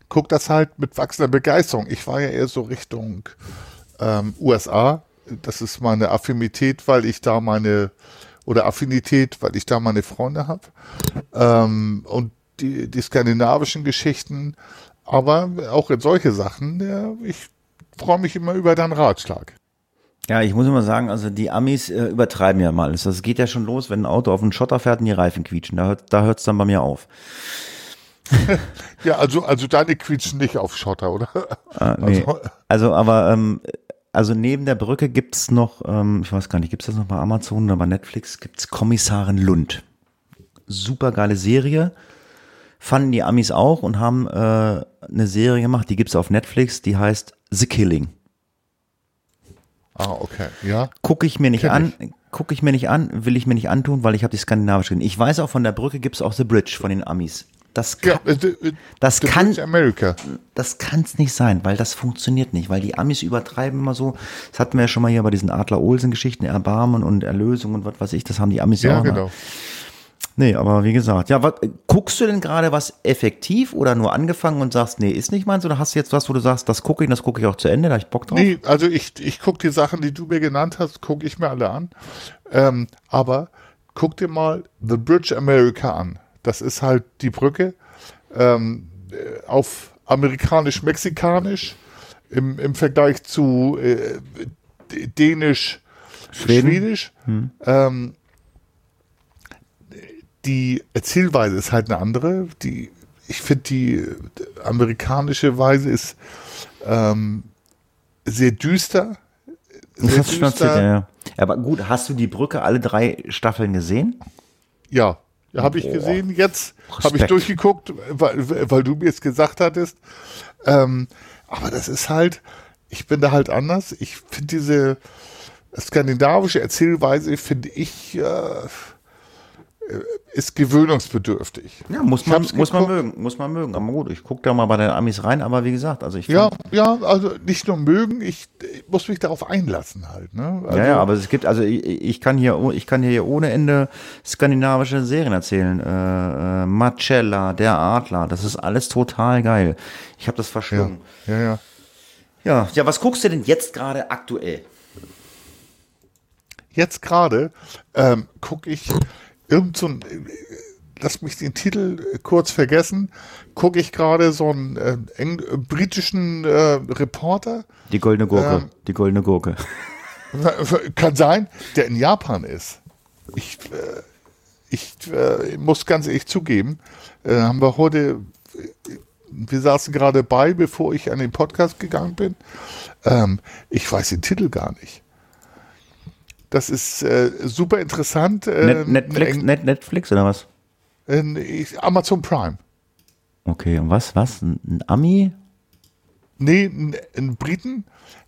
gucke das halt mit wachsender Begeisterung. Ich war ja eher so Richtung ähm, USA. Das ist meine Affinität, weil ich da meine oder Affinität, weil ich da meine Freunde habe. Ähm, und die, die skandinavischen Geschichten, aber auch in solche Sachen, ja, ich freue mich immer über deinen Ratschlag.
Ja, ich muss immer sagen, also die Amis äh, übertreiben ja mal. Das geht ja schon los, wenn ein Auto auf einen Schotter fährt und die Reifen quietschen. Da, hört- da hört's dann bei mir auf. [LAUGHS]
Ja, also, also deine quietschen nicht auf Schotter, oder?
Ah, nee.
Also-
Also, aber ähm, also neben der Brücke gibt's noch, ähm, ich weiß gar nicht, gibt's das noch bei Amazon oder bei Netflix, gibt's Kommissarin Lund. Super geile Serie. Fanden die Amis auch und haben äh, eine Serie gemacht, die gibt's auf Netflix, die heißt The Killing.
Ah, okay, ja.
Gucke ich mir nicht
Kenn
an, gucke ich mir nicht an, will ich mir nicht antun, weil ich habe die skandinavische. Ich weiß auch von der Brücke gibt's auch The Bridge von den Amis. Das kann,
Ja, äh, äh,
Das kann-
Bridge America.
das kann's nicht sein, weil das funktioniert nicht, weil die Amis übertreiben immer so. Das hatten wir ja schon mal hier bei diesen Adler-Olsen-Geschichten, Erbarmen und Erlösung und was weiß ich, das haben die Amis
Ja,
auch. ne?
genau.
Nee, aber wie gesagt, ja, was, guckst du denn gerade was effektiv oder nur angefangen und sagst, nee, ist nicht meins oder hast du jetzt was, wo du sagst, das gucke ich, das gucke ich auch zu Ende, da ich Bock drauf?
Nee, also ich, ich gucke die Sachen, die du mir genannt hast, gucke ich mir alle an. Ähm, aber guck dir mal The Bridge America an. Das ist halt die Brücke ähm, äh, auf amerikanisch-mexikanisch. im, im Vergleich zu äh, Dänisch,
Schweden?
Schwedisch. Ähm, die Erzählweise ist halt eine andere. Die, ich finde, die amerikanische Weise ist ähm, sehr düster.
Das
Sehr
hast du schon erzählt, ja, ja. Aber gut, hast du die Brücke alle drei Staffeln gesehen?
Ja, habe ich gesehen. Jetzt habe ich durchgeguckt, weil, weil du mir es gesagt hattest. Ähm, aber das ist halt, ich bin da halt anders. Ich finde diese skandinavische Erzählweise, finde ich, äh, ist gewöhnungsbedürftig.
Ja, muss man, muss man mögen, muss man mögen. Aber gut, ich gucke da mal bei den Amis rein, aber wie gesagt, also ich
Ja, ja, also nicht nur mögen, ich, ich muss mich darauf einlassen halt. Ne? Also,
ja, ja, aber es gibt, also ich, ich kann hier, ich kann hier ohne Ende skandinavische Serien erzählen. Äh, äh, Marcella, der Adler, das ist alles total geil. Ich habe das
ja,
verschlungen.
ja, ja.
Ja. ja, was guckst du denn jetzt gerade aktuell?
Jetzt gerade ähm, gucke ich irgend so ein, lass mich den Titel äh, kurz vergessen, gucke ich gerade so einen äh, eng, äh, britischen äh, Reporter,
Die goldene Gurke,
Ähm.
die goldene Gurke. [LAUGHS]
kann sein, der in Japan ist. Ich, äh, ich muss ganz ehrlich zugeben, haben wir heute, wir saßen gerade bei, bevor ich an den Podcast gegangen bin. Ähm, ich weiß den Titel gar nicht. Das ist äh, super interessant.
Net,
Äh,
Netflix,
ein-
Net, Netflix oder was?
Amazon Prime.
Okay, und was, was? Ein, ein Ami?
Nee, ein, ein Briten,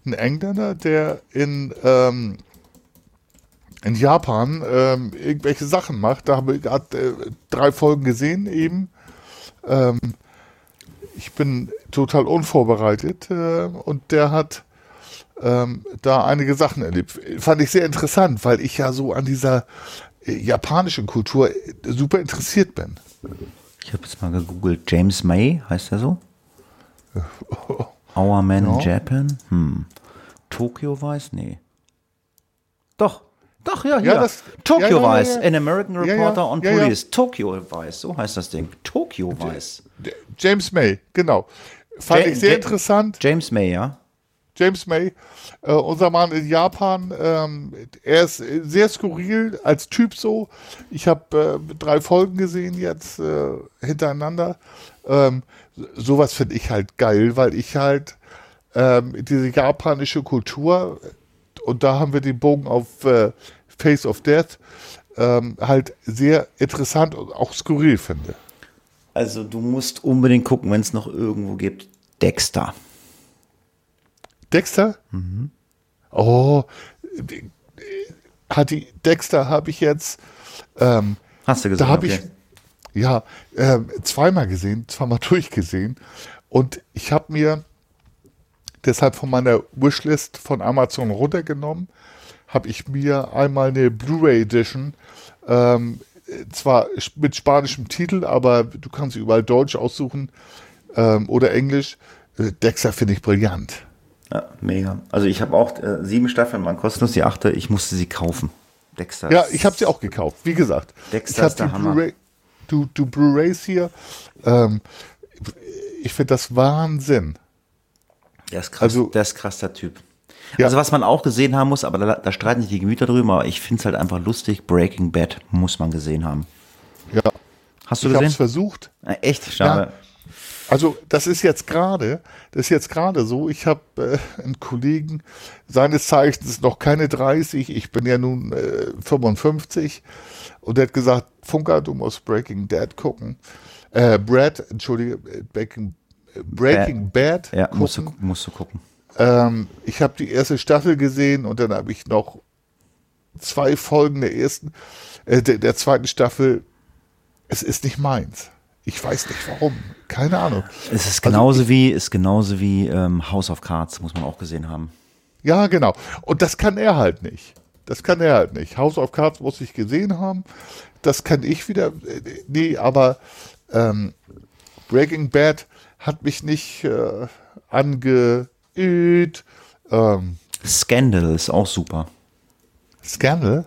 ein Engländer, der in, ähm, in Japan ähm, irgendwelche Sachen macht. Da habe ich gerade äh, drei Folgen gesehen eben. Ähm, ich bin total unvorbereitet äh, und der hat ähm, da einige Sachen erlebt. Fand ich sehr interessant, weil ich ja so an dieser äh, japanischen Kultur äh, super interessiert bin.
Ich habe jetzt mal gegoogelt. James May, heißt er so? [LAUGHS] Our Man in
Ja.
Japan? Hm. Tokyo Vice? Nee. Doch. Doch, ja, hier.
Ja, das-
Tokyo
ja,
Vice,
ja.
An American Reporter on. Police. Tokyo Vice, so heißt das Ding. Tokyo Vice.
James May, genau. Fand
Ja-
ich sehr interessant.
James May, ja.
James May, äh, unser Mann in Japan, ähm, er ist sehr skurril als Typ so. Ich habe äh, drei Folgen gesehen jetzt äh, hintereinander. Ähm, so- sowas finde ich halt geil, weil ich halt ähm, diese japanische Kultur, und da haben wir den Bogen auf äh, Face of Death, ähm, halt sehr interessant und auch skurril finde.
Also du musst unbedingt gucken, wenn es noch irgendwo gibt. Dexter.
Dexter? Oh, die- hat die Dexter habe ich jetzt, ähm,
Hast du gesehen?
da habe
okay.
ich ja ähm, zweimal gesehen, zweimal [LAUGHS] durchgesehen und ich habe mir deshalb von meiner Wishlist von Amazon runtergenommen, habe ich mir einmal eine Blu-ray Edition, ähm, zwar mit spanischem Titel, aber du kannst sie überall Deutsch aussuchen ähm, oder Englisch. Äh, Dexter finde ich brillant.
Ja, mega. Also ich habe auch äh, sieben Staffeln, waren kostenlos die achte. Ich musste sie kaufen. Dexter.
Ja, ich habe sie auch gekauft. Wie gesagt,
Dexter
ich
ist der Hammer.
Du, du Blu-rays hier. Ähm, ich finde das Wahnsinn.
Der ist krass,
Also-
der ist krass, der Typ.
Ja.
Also was man auch gesehen haben muss, aber da, da streiten sich die Gemüter drüber, aber ich finde es halt einfach lustig, Breaking Bad muss man gesehen haben.
Ja,
Hast du
ich habe es
gesehen?
versucht.
Äh, echt? Schade.
Also das ist jetzt gerade, das ist jetzt gerade so. Ich habe äh, einen Kollegen, seines Zeichens noch keine 30, ich bin ja nun äh, 55 und der hat gesagt, Funker, du musst Breaking Bad gucken. Äh, Brad, entschuldige, Breaking, äh, Breaking Bad
Ja,
gucken.
musst du, musst du gucken.
Ähm, ich habe die erste Staffel gesehen und dann habe ich noch zwei Folgen der ersten, äh, der, der zweiten Staffel. Es ist nicht meins. Ich weiß nicht warum. Keine Ahnung.
Es ist genauso wie, ist genauso wie ähm, House of Cards, muss man auch gesehen haben.
Ja, genau. Und das kann er halt nicht. Das kann er halt nicht. House of Cards muss ich gesehen haben. Das kann ich wieder. äh, Nee, aber ähm, Breaking Bad hat mich nicht äh, angeöd. Ähm,
Scandal ist auch super.
Scandal?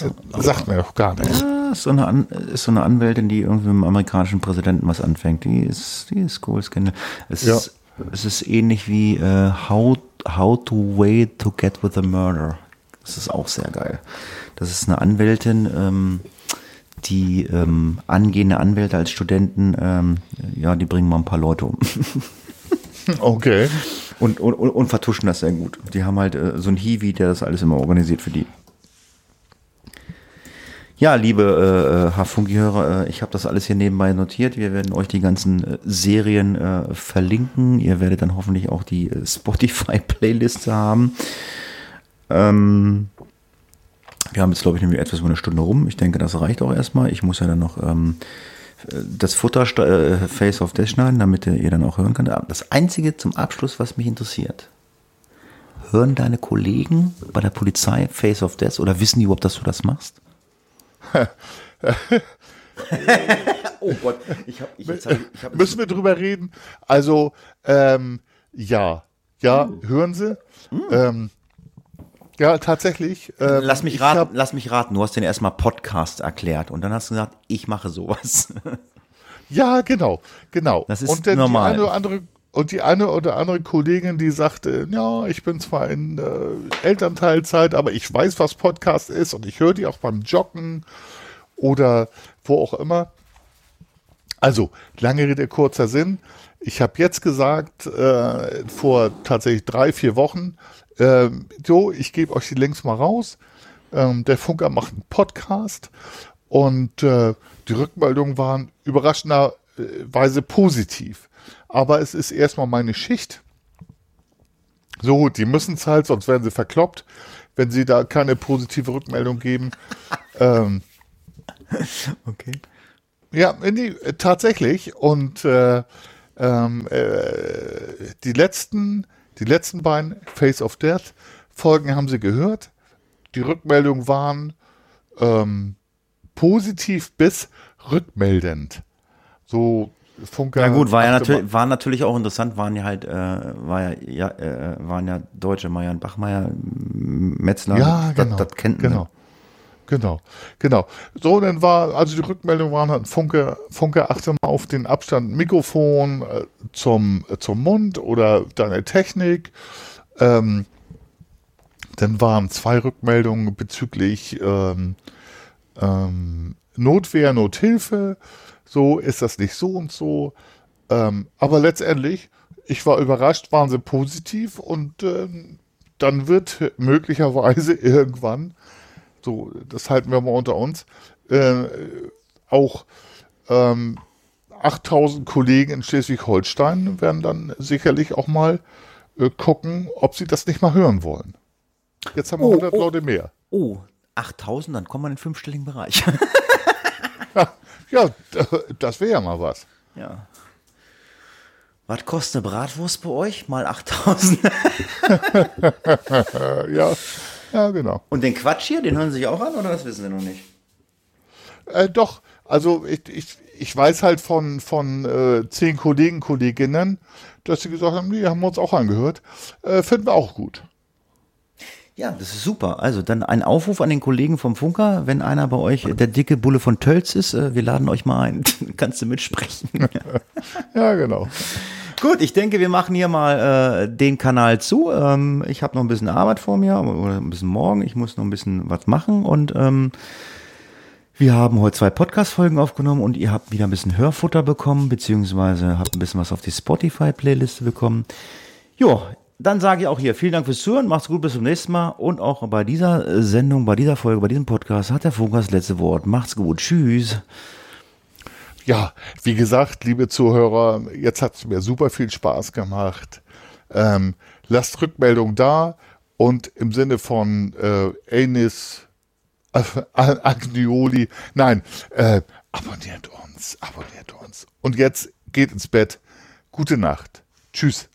Äh, Sagt mir doch gar nicht.
Ist so eine, An ist so eine Anwältin, die irgendwie mit dem amerikanischen Präsidenten was anfängt. Die ist, die ist cool. Skin. Es,
Ja.
ist, es ist ähnlich wie äh, How, How to Wait to Get with a Murder. Das ist auch sehr geil. Das ist eine Anwältin, ähm, die ähm, angehende Anwälte als Studenten, ähm, ja, die bringen mal ein paar Leute um. [LAUGHS]
Okay.
Und, und, und, und vertuschen das sehr gut. Die haben halt äh, so einen Hiwi, der das alles immer organisiert für die. Ja, liebe äh, Hafungi-Hörer, äh, ich habe das alles hier nebenbei notiert. Wir werden euch die ganzen äh, Serien äh, verlinken. Ihr werdet dann hoffentlich auch die äh, Spotify-Playliste haben. Ähm, wir haben jetzt, glaube ich, nämlich etwas über eine Stunde rum. Ich denke, das reicht auch erstmal. Ich muss ja dann noch ähm, das Futter äh, Face of Death schneiden, damit ihr dann auch hören könnt. Das Einzige zum Abschluss, was mich interessiert. Hören deine Kollegen bei der Polizei Face of Death oder wissen die überhaupt, dass du das machst? Oh Gott, ich habe ich, jetzt hab, ich, hab [LAUGHS]
Müssen wir drüber reden? Also, ähm, ja. Ja, hören Sie? Ähm, ja, tatsächlich. Ähm,
Lass mich
ich
raten,
hab-
lass mich raten. Du hast den erstmal Podcast erklärt und dann hast du gesagt, ich mache sowas.
Ja, genau, genau.
Das ist
und dann
normal.
Die eine oder andere, und die eine oder andere Kollegin, die sagte, ja, ich bin zwar in äh, Elternteilzeit, aber ich weiß, was Podcast ist und ich höre die auch beim Joggen oder wo auch immer. Also, lange Rede, kurzer Sinn. Ich habe jetzt gesagt, äh, vor tatsächlich drei, vier Wochen, äh, so, ich gebe euch die Links mal raus. Ähm, der Funker macht einen Podcast und äh, die Rückmeldungen waren überraschenderweise positiv. Aber es ist erstmal meine Schicht. So, die müssen es halt, sonst werden sie verkloppt, wenn sie da keine positive Rückmeldung geben. [LAUGHS] ähm,
Okay.
ja, nee, äh, tatsächlich. Und äh, ähm, äh, die letzten, die letzten beiden Face of Death Folgen haben sie gehört. Die Rückmeldungen waren ähm, positiv bis rückmeldend. So Funker.
Ja gut, war ja natürlich, war natürlich auch interessant, waren ja halt, äh, war ja, ja äh, waren ja Deutsche, Marian Bachmeier, Metzler,
Ja,
das,
genau.
das kennt man.
genau. Genau, genau. So, dann war, also die Rückmeldung waren halt, Funke, Funke, achte mal auf den Abstand Mikrofon äh, zum, äh, zum Mund oder deine Technik. Ähm, dann waren zwei Rückmeldungen bezüglich ähm, ähm, Notwehr, Nothilfe. So ist das nicht so und so. Ähm, aber letztendlich, ich war überrascht, waren sie positiv und ähm, dann wird möglicherweise [LAUGHS] irgendwann, so, das halten wir mal unter uns, äh, auch ähm, 8000 Kollegen in Schleswig-Holstein werden dann sicherlich auch mal äh, gucken, ob sie das nicht mal hören wollen. Jetzt haben wir
Oh,
100
oh.
Leute mehr.
Oh, 8000, dann kommen wir in den fünfstelligen Bereich. [LAUGHS]
Ja, [LAUGHS] das wäre ja mal was.
ja. Was kostet eine Bratwurst bei euch? Mal 8000.
Äh, [LAUGHS] ja, ja, genau.
Und den Quatsch hier, den hören Sie sich auch an oder das wissen Sie noch nicht?
Äh, doch, also ich, ich, ich weiß halt von, von äh, zehn Kollegen, Kolleginnen, dass sie gesagt haben, die haben wir uns auch angehört. Äh, finden wir auch gut.
Ja, das ist super. Also dann ein Aufruf an den Kollegen vom Funker, wenn einer bei euch der dicke Bulle von Tölz ist, äh, wir laden euch mal ein. [LAUGHS] Kannst du mitsprechen.
Ja, genau.
Gut, ich denke, wir machen hier mal äh, den Kanal zu. Ähm, ich habe noch ein bisschen Arbeit vor mir oder ein bisschen morgen. Ich muss noch ein bisschen was machen und ähm, wir haben heute zwei Podcast-Folgen aufgenommen und ihr habt wieder ein bisschen Hörfutter bekommen, beziehungsweise habt ein bisschen was auf die Spotify-Playliste bekommen. Jo, dann sage ich auch hier vielen Dank fürs Zuhören, macht's gut, bis zum nächsten Mal und auch bei dieser äh, Sendung, bei dieser Folge, bei diesem Podcast hat der Funker das letzte Wort. Macht's gut, tschüss.
Ja, wie gesagt, liebe Zuhörer, jetzt hat es mir super viel Spaß gemacht. Ähm, lasst Rückmeldung da und im Sinne von äh, Anis [LAUGHS] äh, Agnioli, nein, äh, abonniert uns, abonniert uns. Und jetzt geht ins Bett. Gute Nacht. Tschüss.